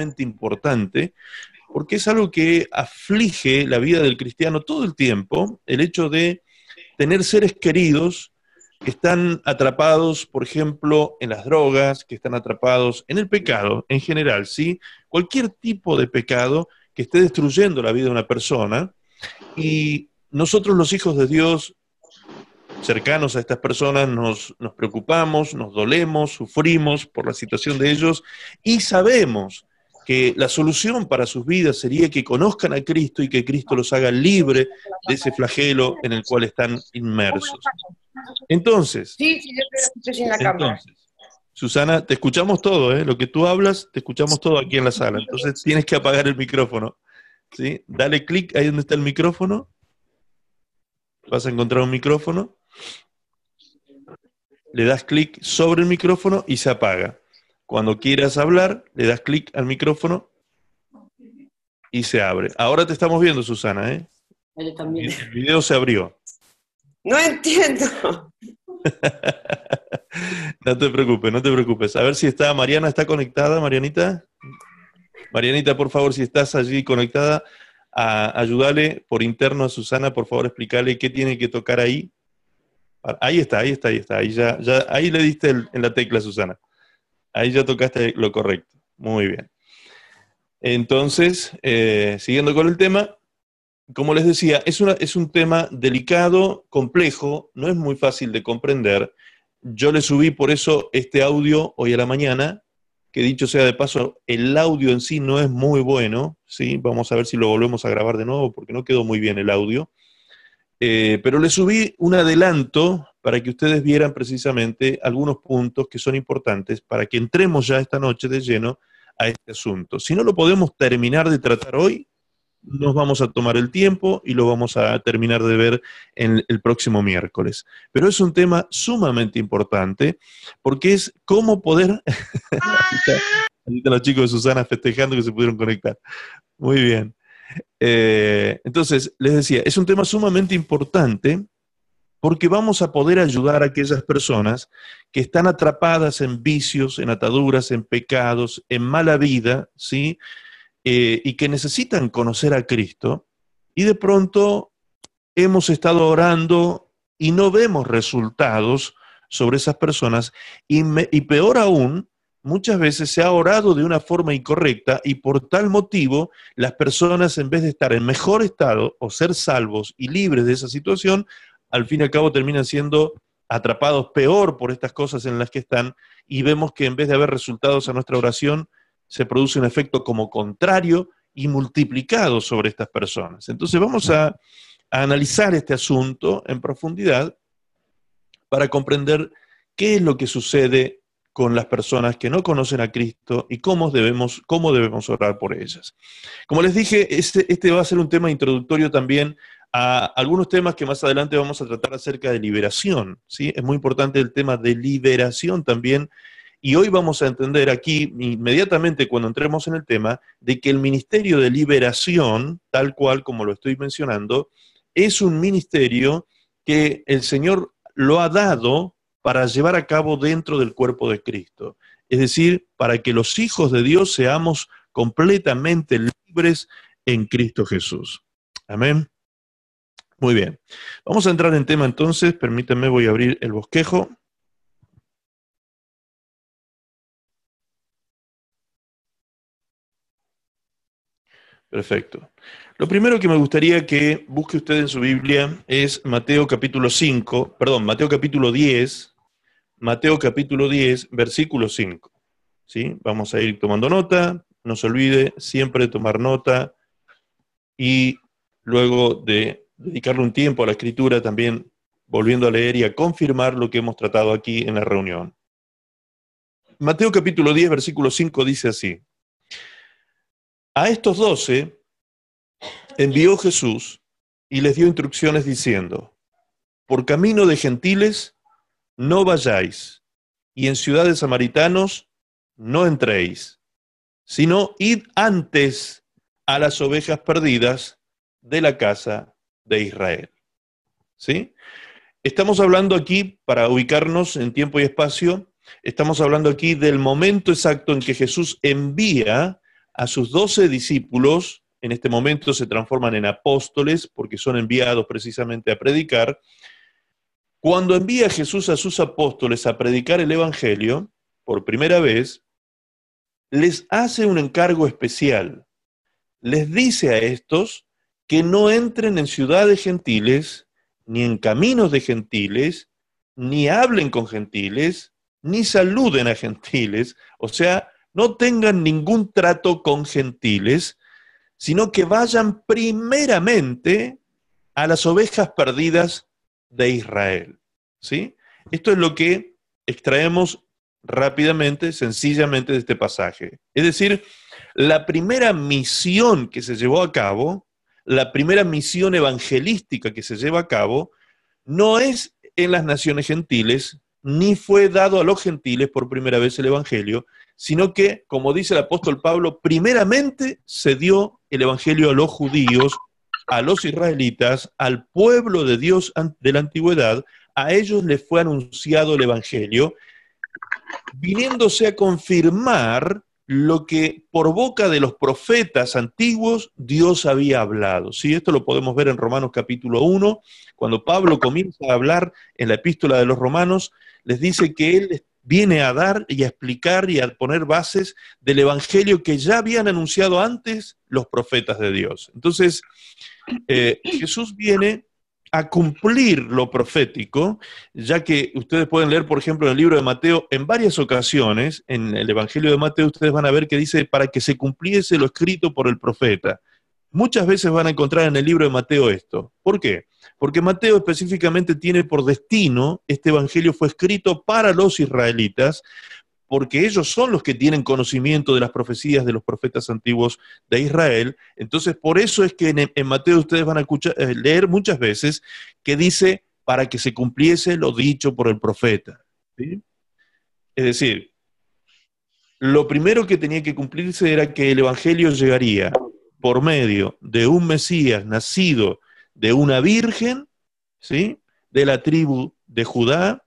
importante porque es algo que aflige la vida del cristiano todo el tiempo, el hecho de tener seres queridos que están atrapados, por ejemplo, en las drogas, que están atrapados en el pecado en general, ¿sí? Cualquier tipo de pecado que esté destruyendo la vida de una persona. Y nosotros los hijos de Dios, cercanos a estas personas, nos, nos preocupamos, nos dolemos, sufrimos por la situación de ellos y sabemos que la solución para sus vidas sería que conozcan a Cristo y que Cristo los haga libre de ese flagelo en el cual están inmersos. Entonces, sí, sí, en la entonces Susana, te escuchamos todo, ¿eh? lo que tú hablas, te escuchamos todo aquí en la sala. Entonces tienes que apagar el micrófono. ¿sí? Dale clic ahí donde está el micrófono. Vas a encontrar un micrófono. Le das clic sobre el micrófono y se apaga. Cuando quieras hablar, le das clic al micrófono y se abre. Ahora te estamos viendo, Susana, ¿eh? también. El video se abrió. No entiendo. no te preocupes, no te preocupes. A ver si está Mariana, ¿está conectada, Marianita? Marianita, por favor, si estás allí conectada, a, ayúdale por interno a Susana, por favor, explícale qué tiene que tocar ahí. Ahí está, ahí está, ahí está. Ahí, ya, ya, ahí le diste en la tecla, Susana. Ahí ya tocaste lo correcto. Muy bien. Entonces, eh, siguiendo con el tema, como les decía, es, es un tema delicado, complejo, no es muy fácil de comprender. Yo le subí por eso este audio hoy a la mañana, que dicho sea de paso, el audio en sí no es muy bueno, ¿sí? Vamos a ver si lo volvemos a grabar de nuevo porque no quedó muy bien el audio. Eh, pero le subí un adelanto para que ustedes vieran precisamente algunos puntos que son importantes para que entremos ya esta noche de lleno a este asunto. Si no lo podemos terminar de tratar hoy, nos vamos a tomar el tiempo y lo vamos a terminar de ver en el próximo miércoles. Pero es un tema sumamente importante porque es cómo poder... Ahí están los chicos de Susana festejando que se pudieron conectar. Muy bien. Eh, entonces, les decía, es un tema sumamente importante porque vamos a poder ayudar a aquellas personas que están atrapadas en vicios, en ataduras, en pecados, en mala vida, ¿sí? Eh, y que necesitan conocer a Cristo, y de pronto hemos estado orando y no vemos resultados sobre esas personas, y, y peor aún, muchas veces se ha orado de una forma incorrecta y por tal motivo las personas en vez de estar en mejor estado o ser salvos y libres de esa situación, al fin y al cabo terminan siendo atrapados peor por estas cosas en las que están y vemos que en vez de haber resultados a nuestra oración, se produce un efecto como contrario y multiplicado sobre estas personas. Entonces vamos a, analizar este asunto en profundidad para comprender qué es lo que sucede con las personas que no conocen a Cristo y cómo debemos, cómo debemos orar por ellas. Como les dije, este, este va a ser un tema introductorio también a algunos temas que más adelante vamos a tratar acerca de liberación. ¿sí? Es muy importante el tema de liberación también. Y hoy vamos a entender aquí, inmediatamente cuando entremos en el tema, de que el ministerio de liberación, tal cual como lo estoy mencionando, es un ministerio que el Señor lo ha dado para llevar a cabo dentro del cuerpo de Cristo. Es decir, para que los hijos de Dios seamos completamente libres en Cristo Jesús. Amén. Muy bien. Vamos a entrar en tema entonces. Permítanme, voy a abrir el bosquejo. Perfecto. Lo primero que me gustaría que busque usted en su Biblia es Mateo capítulo 5, perdón, Mateo capítulo 10, Mateo capítulo 10, versículo 5. ¿Sí? Vamos a ir tomando nota, no se olvide siempre tomar nota y luego de dedicarle un tiempo a la escritura también volviendo a leer y a confirmar lo que hemos tratado aquí en la reunión. Mateo capítulo 10, versículo 5 dice así. A estos doce envió Jesús y les dio instrucciones diciendo, por camino de gentiles no vayáis, y en ciudades samaritanos no entréis, sino id antes a las ovejas perdidas de la casa de Israel. ¿Sí? Estamos hablando aquí, para ubicarnos en tiempo y espacio, estamos hablando aquí del momento exacto en que Jesús envía a sus doce discípulos, en este momento se transforman en apóstoles porque son enviados precisamente a predicar. Cuando envía Jesús a sus apóstoles a predicar el Evangelio, por primera vez, les hace un encargo especial. Les dice a estos que no entren en ciudades gentiles, ni en caminos de gentiles, ni hablen con gentiles, ni saluden a gentiles, o sea, no tengan ningún trato con gentiles, sino que vayan primeramente a las ovejas perdidas de Israel. ¿Sí? Esto es lo que extraemos rápidamente, sencillamente de este pasaje. Es decir, la primera misión que se llevó a cabo, la primera misión evangelística que se lleva a cabo, no es en las naciones gentiles, ni fue dado a los gentiles por primera vez el Evangelio, sino que, como dice el apóstol Pablo, primeramente se dio el Evangelio a los judíos, a los israelitas, al pueblo de Dios de la antigüedad, a ellos les fue anunciado el Evangelio, viniéndose a confirmar lo que por boca de los profetas antiguos Dios había hablado. ¿sí? Esto lo podemos ver en Romanos capítulo 1, cuando Pablo comienza a hablar en la epístola de los romanos, les dice que él viene a dar y a explicar y a poner bases del evangelio que ya habían anunciado antes los profetas de Dios. Entonces, eh, Jesús viene a cumplir lo profético, ya que ustedes pueden leer, por ejemplo, en el libro de Mateo, en varias ocasiones, en el Evangelio de Mateo, ustedes van a ver que dice, para que se cumpliese lo escrito por el profeta. Muchas veces van a encontrar en el libro de Mateo esto. ¿Por qué? Porque Mateo específicamente tiene por destino, este Evangelio fue escrito para los israelitas, porque ellos son los que tienen conocimiento de las profecías de los profetas antiguos de Israel. Entonces, por eso es que en, Mateo ustedes van a eh, leer muchas veces que dice para que se cumpliese lo dicho por el profeta. Es decir, lo primero que tenía que cumplirse era que el Evangelio llegaría por medio de un Mesías nacido de una virgen, ¿sí? de la tribu de Judá,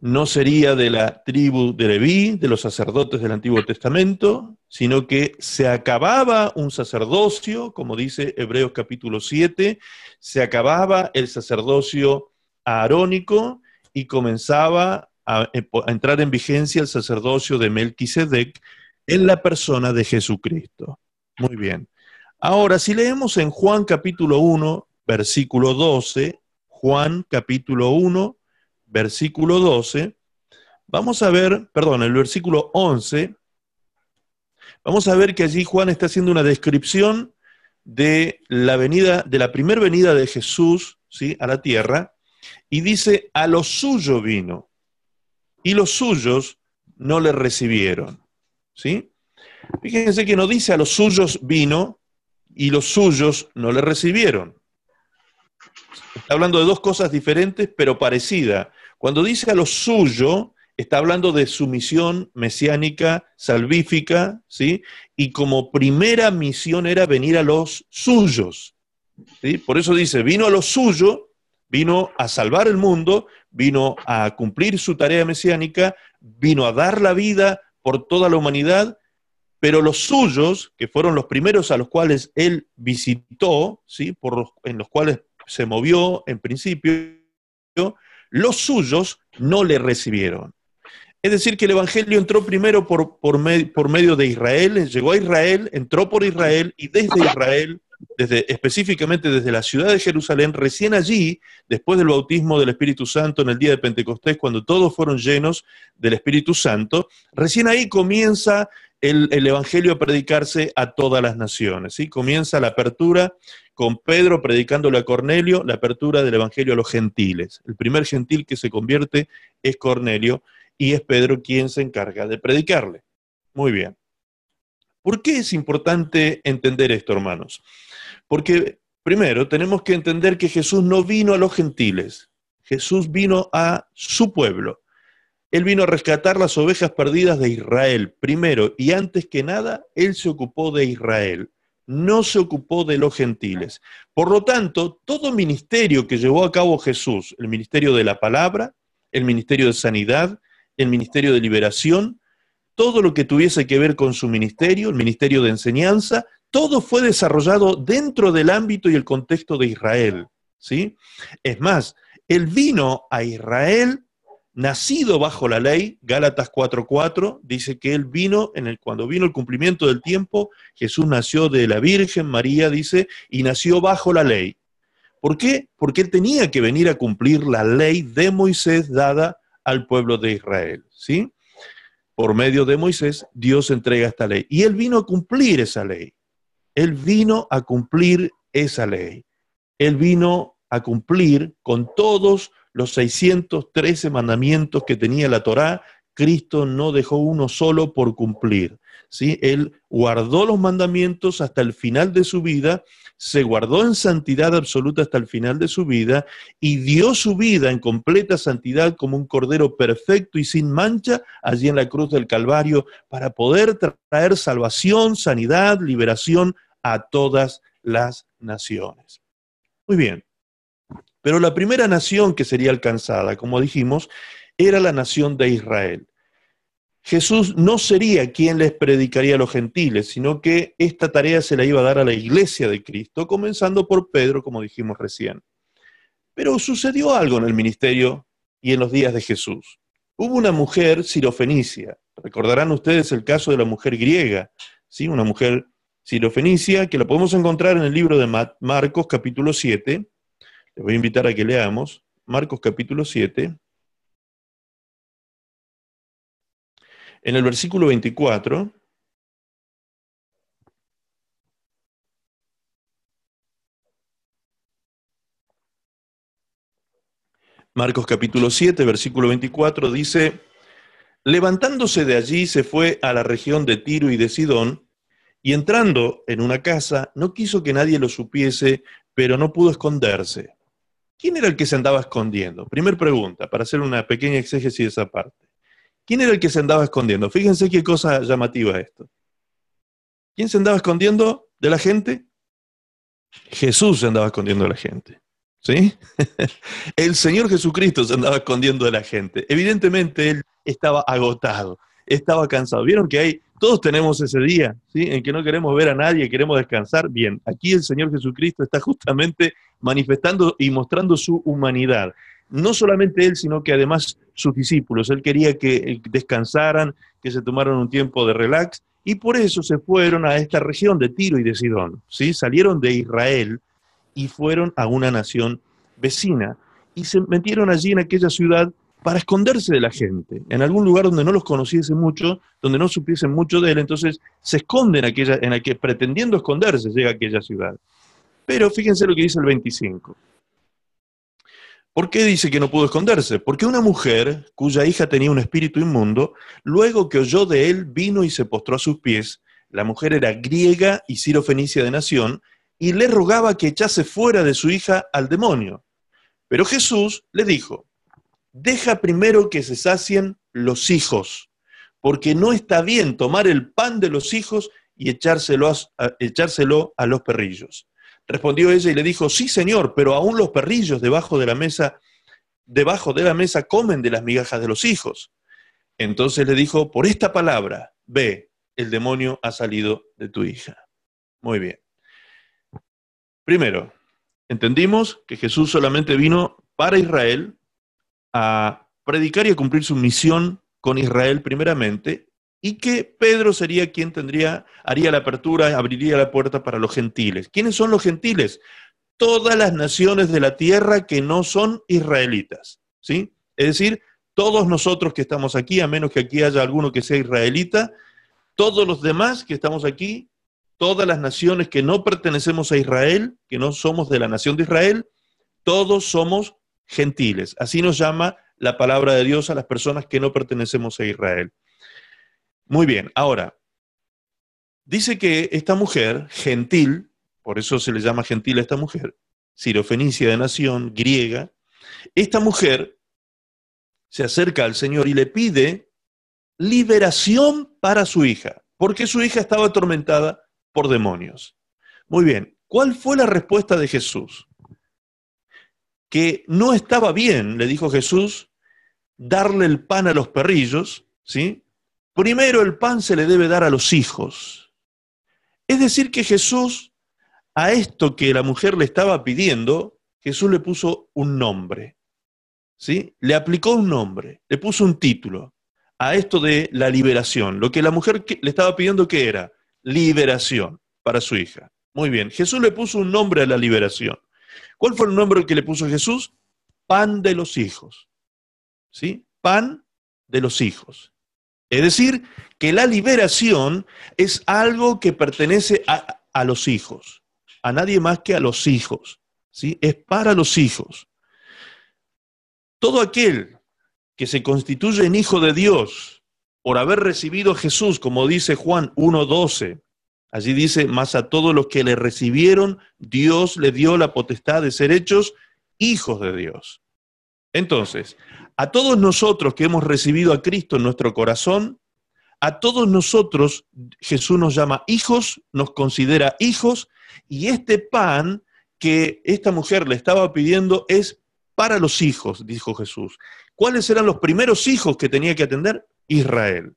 no sería de la tribu de Leví, de los sacerdotes del Antiguo Testamento, sino que se acababa un sacerdocio, como dice Hebreos capítulo 7, se acababa el sacerdocio arónico y comenzaba a, a entrar en vigencia el sacerdocio de Melquisedec en la persona de Jesucristo. Muy bien. Ahora, si leemos en Juan capítulo 1, versículo 12, Juan capítulo 1, versículo 12, vamos a ver, perdón, el versículo 11, vamos a ver que allí Juan está haciendo una descripción de la venida, de la primera venida de Jesús, ¿sí? a la tierra, y dice, a lo suyo vino, y los suyos no le recibieron, ¿sí? Fíjense que no dice a los suyos vino y los suyos no le recibieron. Está hablando de dos cosas diferentes pero parecidas. Cuando dice a lo suyo, está hablando de su misión mesiánica, salvífica, ¿sí? Y como primera misión era venir a los suyos. ¿sí? Por eso dice, vino a lo suyo, vino a salvar el mundo, vino a cumplir su tarea mesiánica, vino a dar la vida por toda la humanidad, pero los suyos, que fueron los primeros a los cuales él visitó, ¿sí? por en los cuales se movió en principio, los suyos no le recibieron. Es decir, que el Evangelio entró primero por, por, medio de Israel, llegó a Israel, entró por Israel y desde Israel, desde, específicamente desde la ciudad de Jerusalén, recién allí, después del bautismo del Espíritu Santo en el día de Pentecostés, cuando todos fueron llenos del Espíritu Santo, recién ahí comienza el, Evangelio a predicarse a todas las naciones. ¿sí? Comienza la apertura con Pedro predicándole a Cornelio, la apertura del Evangelio a los gentiles. El primer gentil que se convierte es Cornelio y es Pedro quien se encarga de predicarle. Muy bien. ¿Por qué es importante entender esto, hermanos? Porque primero tenemos que entender que Jesús no vino a los gentiles, Jesús vino a su pueblo. Él vino a rescatar las ovejas perdidas de Israel. Primero y antes que nada, Él se ocupó de Israel, no se ocupó de los gentiles. Por lo tanto, todo ministerio que llevó a cabo Jesús, el ministerio de la palabra, el ministerio de sanidad, el ministerio de liberación, todo lo que tuviese que ver con su ministerio, el ministerio de enseñanza, todo fue desarrollado dentro del ámbito y el contexto de Israel. ¿sí? Es más, él vino a Israel nacido bajo la ley, Gálatas 4:4 dice que él vino en el cuando vino el cumplimiento del tiempo, Jesús nació de la Virgen María dice y nació bajo la ley. ¿Por qué? Porque él tenía que venir a cumplir la ley de Moisés dada al pueblo de Israel, ¿sí? Por medio de Moisés Dios entrega esta ley y él vino a cumplir esa ley. Él vino a cumplir esa ley. Él vino a cumplir con todos los 613 mandamientos que tenía la Torá, Cristo no dejó uno solo por cumplir. ¿sí? Él guardó los mandamientos hasta el final de su vida, se guardó en santidad absoluta hasta el final de su vida y dio su vida en completa santidad como un cordero perfecto y sin mancha allí en la cruz del Calvario para poder traer salvación, sanidad, liberación a todas las naciones. Muy bien, pero la primera nación que sería alcanzada, como dijimos, era la nación de Israel. Jesús no sería quien les predicaría a los gentiles, sino que esta tarea se la iba a dar a la iglesia de Cristo, comenzando por Pedro, como dijimos recién. Pero sucedió algo en el ministerio y en los días de Jesús. Hubo una mujer sirofenicia. Recordarán ustedes el caso de la mujer griega, ¿sí? una mujer sirofenicia que la podemos encontrar en el libro de Marcos capítulo 7, les voy a invitar a que leamos Marcos capítulo 7. En el versículo 24, Marcos capítulo 7, versículo 24 dice, levantándose de allí se fue a la región de Tiro y de Sidón, y entrando en una casa, no quiso que nadie lo supiese, pero no pudo esconderse. ¿Quién era el que se andaba escondiendo? Primer pregunta, para hacer una pequeña exégesis de esa parte. ¿Quién era el que se andaba escondiendo? Fíjense qué cosa llamativa esto. ¿Quién se andaba escondiendo de la gente? Jesús se andaba escondiendo de la gente. ¿Sí? el Señor Jesucristo se andaba escondiendo de la gente. Evidentemente él estaba agotado, estaba cansado. ¿Vieron que hay, todos tenemos ese día, ¿sí? En que no queremos ver a nadie, queremos descansar. Bien, aquí el Señor Jesucristo está justamente manifestando y mostrando su humanidad. No solamente él, sino que además sus discípulos. Él quería que eh, descansaran, que se tomaran un tiempo de relax, y por eso se fueron a esta región de Tiro y de Sidón. ¿sí? Salieron de Israel y fueron a una nación vecina y se metieron allí en aquella ciudad para esconderse de la gente, en algún lugar donde no los conociese mucho, donde no supiesen mucho de él, entonces se esconden aquella, en la que pretendiendo esconderse llega a aquella ciudad. Pero fíjense lo que dice el 25. ¿Por qué dice que no pudo esconderse? Porque una mujer cuya hija tenía un espíritu inmundo, luego que oyó de él, vino y se postró a sus pies. La mujer era griega y sirofenicia de nación, y le rogaba que echase fuera de su hija al demonio. Pero Jesús le dijo, deja primero que se sacien los hijos, porque no está bien tomar el pan de los hijos y echárselo echárselo a los perrillos. Respondió ella y le dijo, sí, señor, pero aún los perrillos debajo de la mesa, debajo de la mesa comen de las migajas de los hijos. Entonces le dijo, por esta palabra, ve, el demonio ha salido de tu hija. Muy bien. Primero, entendimos que Jesús solamente vino para Israel a predicar y a cumplir su misión con Israel primeramente, y que Pedro sería quien tendría, haría la apertura, abriría la puerta para los gentiles. ¿Quiénes son los gentiles? Todas las naciones de la tierra que no son israelitas, ¿sí? Es decir, todos nosotros que estamos aquí, a menos que aquí haya alguno que sea israelita, todos los demás que estamos aquí, todas las naciones que no pertenecemos a Israel, que no somos de la nación de Israel, todos somos gentiles. Así nos llama la palabra de Dios a las personas que no pertenecemos a Israel. Muy bien, ahora, dice que esta mujer, gentil, por eso se le llama gentil a esta mujer, sirofenicia de nación, griega, esta mujer se acerca al Señor y le pide liberación para su hija, porque su hija estaba atormentada por demonios. Muy bien, ¿cuál fue la respuesta de Jesús? Que no estaba bien, le dijo Jesús, darle el pan a los perrillos, ¿sí? Primero el pan se le debe dar a los hijos. Es decir, que Jesús, a esto que la mujer le estaba pidiendo, Jesús le puso un nombre. ¿Sí? Le aplicó un nombre, le puso un título a esto de la liberación. Lo que la mujer le estaba pidiendo que era liberación para su hija. Muy bien, Jesús le puso un nombre a la liberación. ¿Cuál fue el nombre que le puso Jesús? Pan de los hijos. ¿Sí? Pan de los hijos. Es decir, que la liberación es algo que pertenece a, los hijos, a nadie más que a los hijos. ¿Sí? Es para los hijos. Todo aquel que se constituye en hijo de Dios por haber recibido a Jesús, como dice Juan 1.12. Allí dice, más a todos los que le recibieron, Dios le dio la potestad de ser hechos hijos de Dios. Entonces, a todos nosotros que hemos recibido a Cristo en nuestro corazón, a todos nosotros Jesús nos llama hijos, nos considera hijos, y este pan que esta mujer le estaba pidiendo es para los hijos, dijo Jesús. ¿Cuáles eran los primeros hijos que tenía que atender? Israel.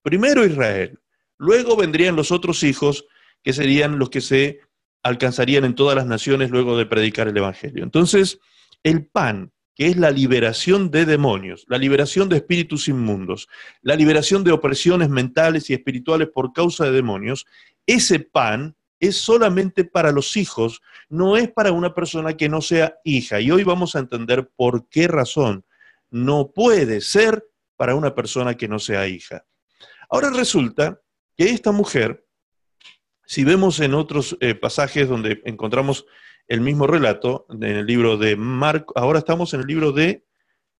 Primero Israel. Luego vendrían los otros hijos, que serían los que se alcanzarían en todas las naciones luego de predicar el Evangelio. Entonces, el pan, que es la liberación de demonios, la liberación de espíritus inmundos, la liberación de opresiones mentales y espirituales por causa de demonios, ese pan es solamente para los hijos, no es para una persona que no sea hija. Y hoy vamos a entender por qué razón no puede ser para una persona que no sea hija. Ahora resulta que esta mujer, si vemos en otros eh, pasajes donde encontramos el mismo relato, en el libro de Marcos, ahora estamos en el libro de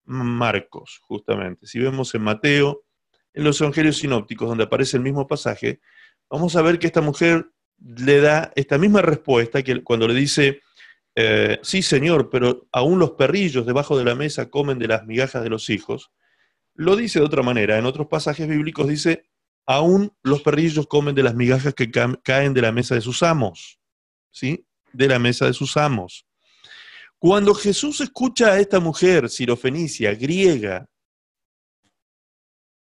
Marcos, justamente. Si vemos en Mateo, en los evangelios sinópticos, donde aparece el mismo pasaje, vamos a ver que esta mujer le da esta misma respuesta que cuando le dice, eh, sí, señor, pero aún los perrillos debajo de la mesa comen de las migajas de los hijos. Lo dice de otra manera. En otros pasajes bíblicos dice, aún los perrillos comen de las migajas que caen de la mesa de sus amos. ¿Sí? De la mesa de sus amos. Cuando Jesús escucha a esta mujer sirofenicia, griega,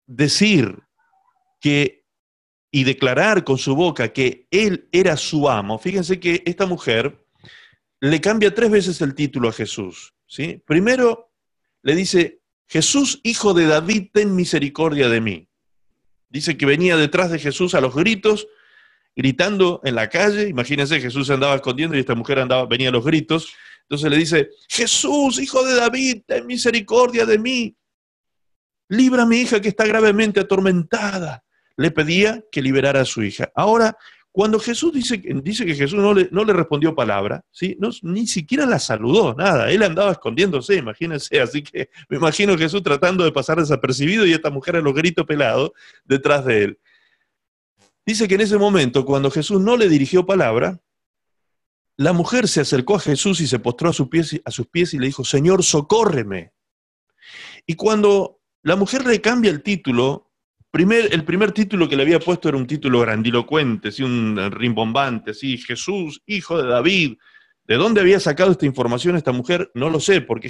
decir que y declarar con su boca que él era su amo, fíjense que esta mujer le cambia tres veces el título a Jesús. ¿sí? Primero le dice, Jesús, hijo de David, ten misericordia de mí. Dice que venía detrás de Jesús a los gritos, gritando en la calle. Imagínense, Jesús andaba escondiendo y esta mujer andaba, venía a los gritos. Entonces le dice, Jesús, hijo de David, ten misericordia de mí. Libra a mi hija que está gravemente atormentada. Le pedía que liberara a su hija. Ahora cuando Jesús dice, dice que Jesús no le, no le respondió palabra, ¿sí? No, ni siquiera la saludó, nada, él andaba escondiéndose, imagínense, así que me imagino Jesús tratando de pasar desapercibido y esta mujer a los gritos pelados detrás de él. Dice que en ese momento, cuando Jesús no le dirigió palabra, la mujer se acercó a Jesús y se postró a, sus pies, y le dijo, Señor, socórreme. Y cuando la mujer le cambia el título el primer título que le había puesto era un título grandilocuente, ¿sí? un rimbombante, ¿sí? Jesús, hijo de David. ¿De dónde había sacado esta información esta mujer? No lo sé, porque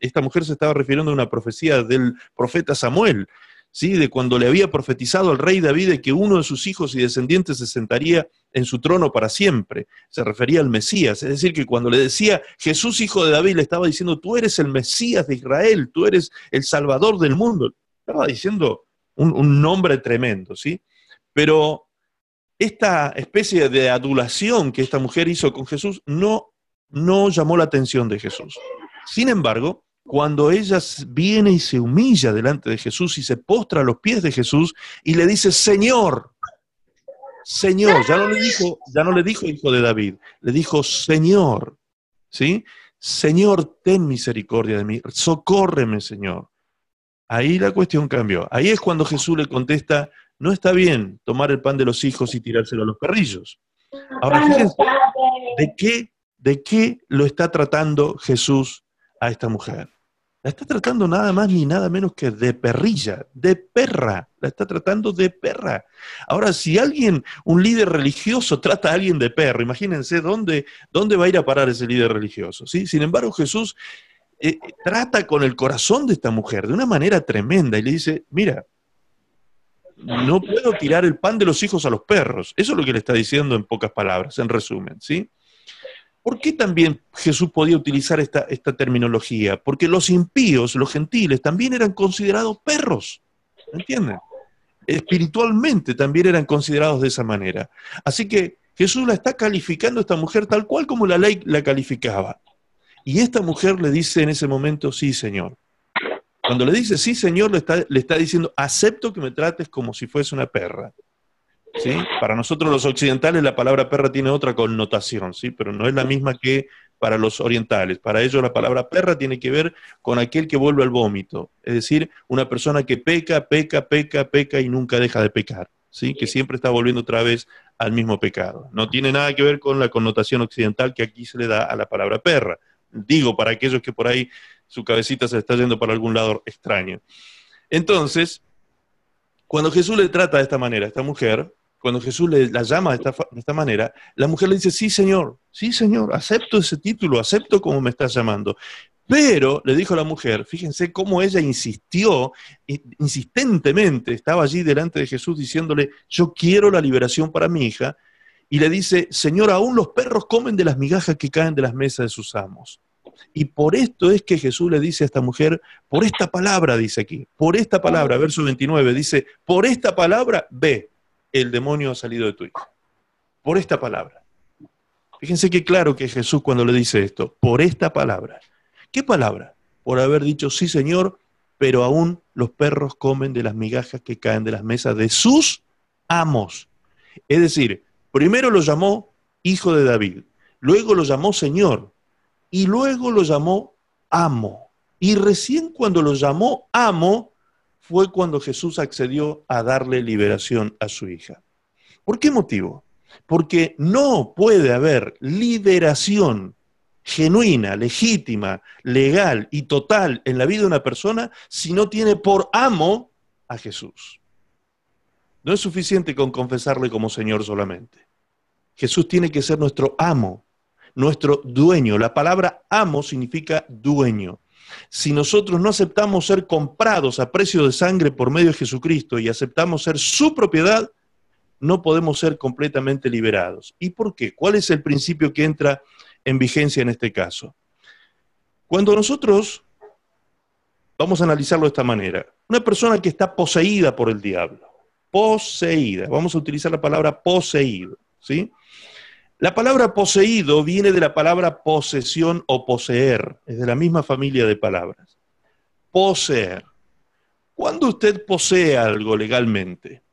esta mujer se estaba refiriendo a una profecía del profeta Samuel, ¿sí? de cuando le había profetizado al rey David de que uno de sus hijos y descendientes se sentaría en su trono para siempre. Se refería al Mesías, es decir, que cuando le decía Jesús, hijo de David, le estaba diciendo, tú eres el Mesías de Israel, tú eres el Salvador del mundo. Estaba diciendo un, nombre tremendo, ¿sí? Pero esta especie de adulación que esta mujer hizo con Jesús no, no llamó la atención de Jesús. Sin embargo, cuando ella viene y se humilla delante de Jesús y se postra a los pies de Jesús y le dice, Señor, Señor, ya no le dijo, ya no le dijo hijo de David, le dijo Señor, ¿sí? Señor, ten misericordia de mí, socórreme, Señor. Ahí la cuestión cambió. Ahí es cuando Jesús le contesta, no está bien tomar el pan de los hijos y tirárselo a los perrillos. Ahora fíjense, ¿de qué, ¿de qué lo está tratando Jesús a esta mujer? La está tratando nada más ni nada menos que de perrilla, de perra. La está tratando de perra. Ahora, si alguien, un líder religioso, trata a alguien de perro, imagínense dónde, dónde va a ir a parar ese líder religioso. ¿sí? Sin embargo, Jesús eh, trata con el corazón de esta mujer de una manera tremenda y le dice, mira, no puedo tirar el pan de los hijos a los perros. Eso es lo que le está diciendo en pocas palabras, en resumen, ¿sí? ¿Por qué también Jesús podía utilizar esta, terminología? Porque los impíos, los gentiles, también eran considerados perros, ¿entienden? Espiritualmente también eran considerados de esa manera. Así que Jesús la está calificando a esta mujer tal cual como la ley la calificaba. Y esta mujer le dice en ese momento, sí, Señor. Cuando le dice, sí, Señor, le está diciendo, acepto que me trates como si fuese una perra. ¿Sí? Para nosotros los occidentales la palabra perra tiene otra connotación, ¿sí? pero no es la misma que para los orientales. Para ellos la palabra perra tiene que ver con aquel que vuelve al vómito, es decir, una persona que peca, peca, peca, peca y nunca deja de pecar, ¿sí? que siempre está volviendo otra vez al mismo pecado. No tiene nada que ver con la connotación occidental que aquí se le da a la palabra perra. Digo, para aquellos que por ahí su cabecita se está yendo para algún lado extraño. Entonces, cuando Jesús le trata de esta manera a esta mujer, cuando Jesús le, la llama de esta, manera, la mujer le dice, sí, Señor, sí, Señor, acepto ese título, acepto como me estás llamando. Pero, le dijo la mujer, fíjense cómo ella insistió, insistentemente, estaba allí delante de Jesús diciéndole, yo quiero la liberación para mi hija, y le dice, Señor, aún los perros comen de las migajas que caen de las mesas de sus amos. Y por esto es que Jesús le dice a esta mujer, por esta palabra, dice aquí, por esta palabra, verso 29, dice, por esta palabra, ve, el demonio ha salido de tu hijo. Por esta palabra. Fíjense qué claro que Jesús cuando le dice esto, por esta palabra. ¿Qué palabra? Por haber dicho, sí Señor, pero aún los perros comen de las migajas que caen de las mesas de sus amos. Es decir, primero lo llamó hijo de David, luego lo llamó Señor y luego lo llamó amo. Y recién cuando lo llamó amo, fue cuando Jesús accedió a darle liberación a su hija. ¿Por qué motivo? Porque no puede haber liberación genuina, legítima, legal y total en la vida de una persona si no tiene por amo a Jesús. No es suficiente con confesarle como Señor solamente. Jesús tiene que ser nuestro amo, nuestro dueño. La palabra amo significa dueño. Si nosotros no aceptamos ser comprados a precio de sangre por medio de Jesucristo y aceptamos ser su propiedad, no podemos ser completamente liberados. ¿Y por qué? ¿Cuál es el principio que entra en vigencia en este caso? Cuando nosotros, vamos a analizarlo de esta manera, una persona que está poseída por el diablo, poseída, vamos a utilizar la palabra poseído, ¿sí? La palabra poseído viene de la palabra posesión o poseer, es de la misma familia de palabras. Poseer. ¿Cuándo usted posee algo legalmente?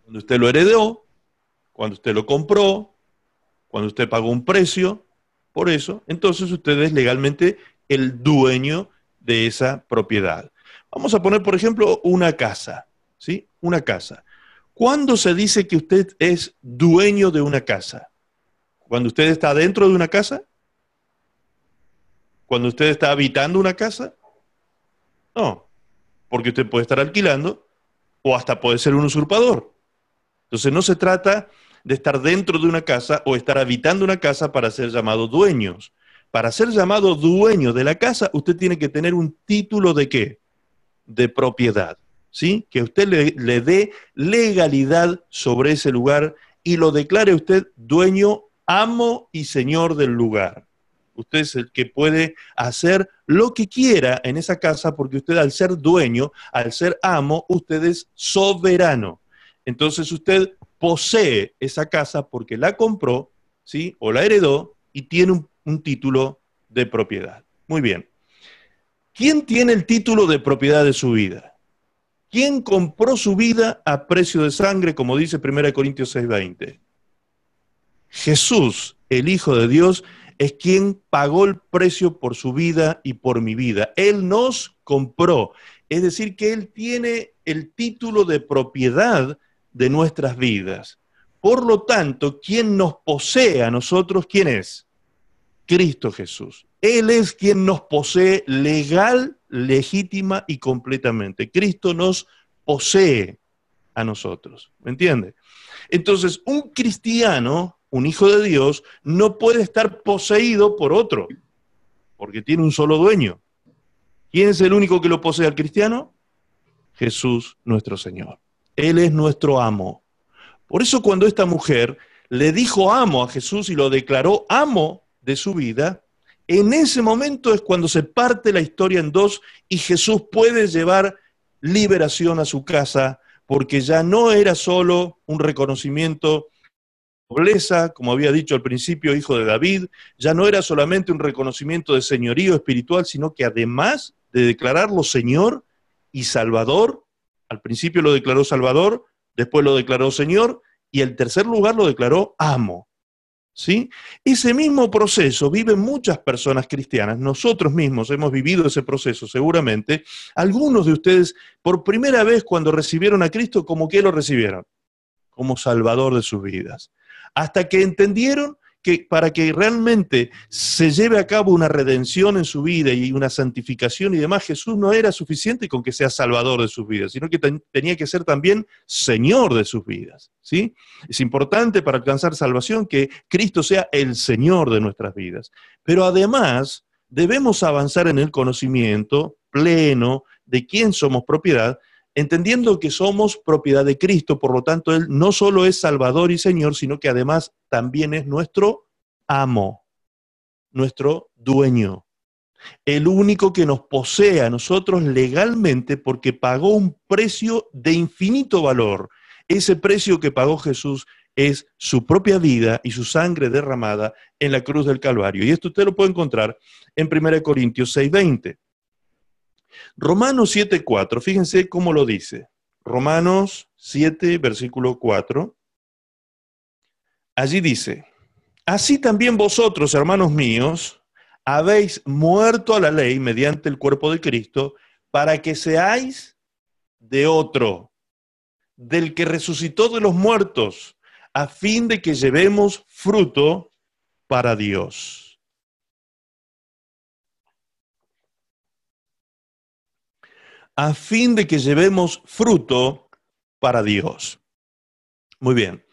Cuando usted lo heredó, cuando usted lo compró, cuando usted pagó un precio, por eso, entonces usted es legalmente el dueño de esa propiedad. Vamos a poner, por ejemplo, una casa, ¿sí? Una casa. ¿Cuándo se dice que usted es dueño de una casa? ¿Cuando usted está dentro de una casa? ¿Cuando usted está habitando una casa? No, porque usted puede estar alquilando o hasta puede ser un usurpador. Entonces no se trata de estar dentro de una casa o estar habitando una casa para ser llamado dueños. Para ser llamado dueño de la casa, usted tiene que tener un título de qué? De propiedad. ¿Sí? Que usted le, dé legalidad sobre ese lugar y lo declare usted dueño, amo y señor del lugar. Usted es el que puede hacer lo que quiera en esa casa porque usted al ser dueño, al ser amo, usted es soberano. Entonces usted posee esa casa porque la compró, ¿sí? O la heredó y tiene un, un título de propiedad. Muy bien. ¿Quién tiene el título de propiedad de su vida? ¿Quién compró su vida a precio de sangre, como dice 1 Corintios 6:20? Jesús, el Hijo de Dios, es quien pagó el precio por su vida y por mi vida. Él nos compró. Es decir, que Él tiene el título de propiedad de nuestras vidas. Por lo tanto, quien nos posee a nosotros, ¿quién es? Cristo Jesús. Él es quien nos posee legal, legítima y completamente. Cristo nos posee a nosotros. ¿Me entiende? Entonces, un cristiano, un hijo de Dios, no puede estar poseído por otro, porque tiene un solo dueño. ¿Quién es el único que lo posee al cristiano? Jesús nuestro Señor. Él es nuestro amo. Por eso cuando esta mujer le dijo amo a Jesús y lo declaró amo de su vida, en ese momento es cuando se parte la historia en dos y Jesús puede llevar liberación a su casa, porque ya no era solo un reconocimiento nobleza, como había dicho al principio, hijo de David, ya no era solamente un reconocimiento de señorío espiritual, sino que además de declararlo Señor y Salvador, al principio lo declaró Salvador, después lo declaró Señor, y el tercer lugar lo declaró amo. ¿Sí? Ese mismo proceso viven muchas personas cristianas. Nosotros mismos hemos vivido ese proceso, seguramente. Algunos de ustedes, por primera vez cuando recibieron a Cristo, ¿cómo que lo recibieron? Como Salvador de sus vidas. Hasta que entendieron que para que realmente se lleve a cabo una redención en su vida y una santificación y demás, Jesús no era suficiente con que sea salvador de sus vidas, sino que tenía que ser también Señor de sus vidas. ¿sí? Es importante para alcanzar salvación que Cristo sea el Señor de nuestras vidas. Pero además debemos avanzar en el conocimiento pleno de quién somos propiedad entendiendo que somos propiedad de Cristo, por lo tanto, Él no solo es Salvador y Señor, sino que además también es nuestro amo, nuestro dueño, el único que nos posee a nosotros legalmente porque pagó un precio de infinito valor. Ese precio que pagó Jesús es su propia vida y su sangre derramada en la cruz del Calvario. Y esto usted lo puede encontrar en 1 Corintios 6:20. Romanos 7.4, fíjense cómo lo dice. Romanos 7, versículo 4. Allí dice, así también vosotros, hermanos míos, habéis muerto a la ley mediante el cuerpo de Cristo, para que seáis de otro, del que resucitó de los muertos, a fin de que llevemos fruto para Dios. A fin de que llevemos fruto para Dios. Muy bien.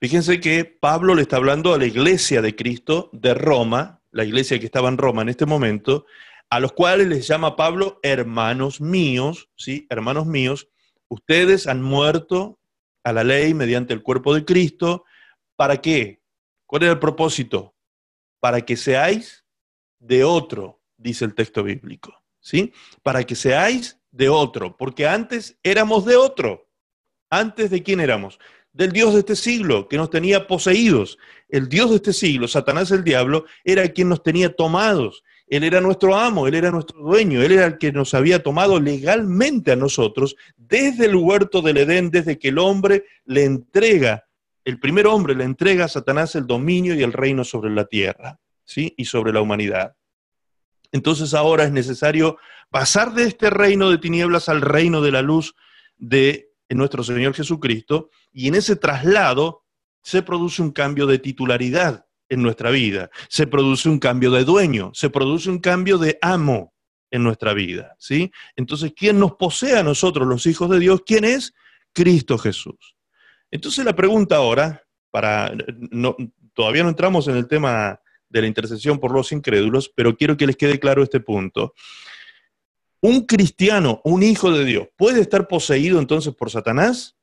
Fíjense que Pablo le está hablando a la iglesia de Cristo de Roma, la iglesia que estaba en Roma en este momento, a los cuales les llama Pablo hermanos míos, ¿sí? Hermanos míos, ustedes han muerto a la ley mediante el cuerpo de Cristo. ¿Para qué? ¿Cuál era el propósito? Para que seáis de otro, dice el texto bíblico. ¿Sí? Para que seáis de otro, porque antes éramos de otro. ¿Antes de quién éramos? Del Dios de este siglo, que nos tenía poseídos. El Dios de este siglo, Satanás el diablo, era quien nos tenía tomados. Él era nuestro amo, él era nuestro dueño, él era el que nos había tomado legalmente a nosotros desde el huerto del Edén, desde que el hombre le entrega, el primer hombre le entrega a Satanás el dominio y el reino sobre la tierra, ¿sí? Y sobre la humanidad. Entonces ahora es necesario pasar de este reino de tinieblas al reino de la luz de nuestro Señor Jesucristo, y en ese traslado se produce un cambio de titularidad en nuestra vida, se produce un cambio de dueño, se produce un cambio de amo en nuestra vida, ¿sí? Entonces, ¿quién nos posee a nosotros, los hijos de Dios? ¿Quién es? Cristo Jesús. Entonces la pregunta ahora, para no, todavía no entramos en el tema de la intercesión por los incrédulos, pero quiero que les quede claro este punto. ¿Un cristiano, un hijo de Dios, puede estar poseído entonces por Satanás?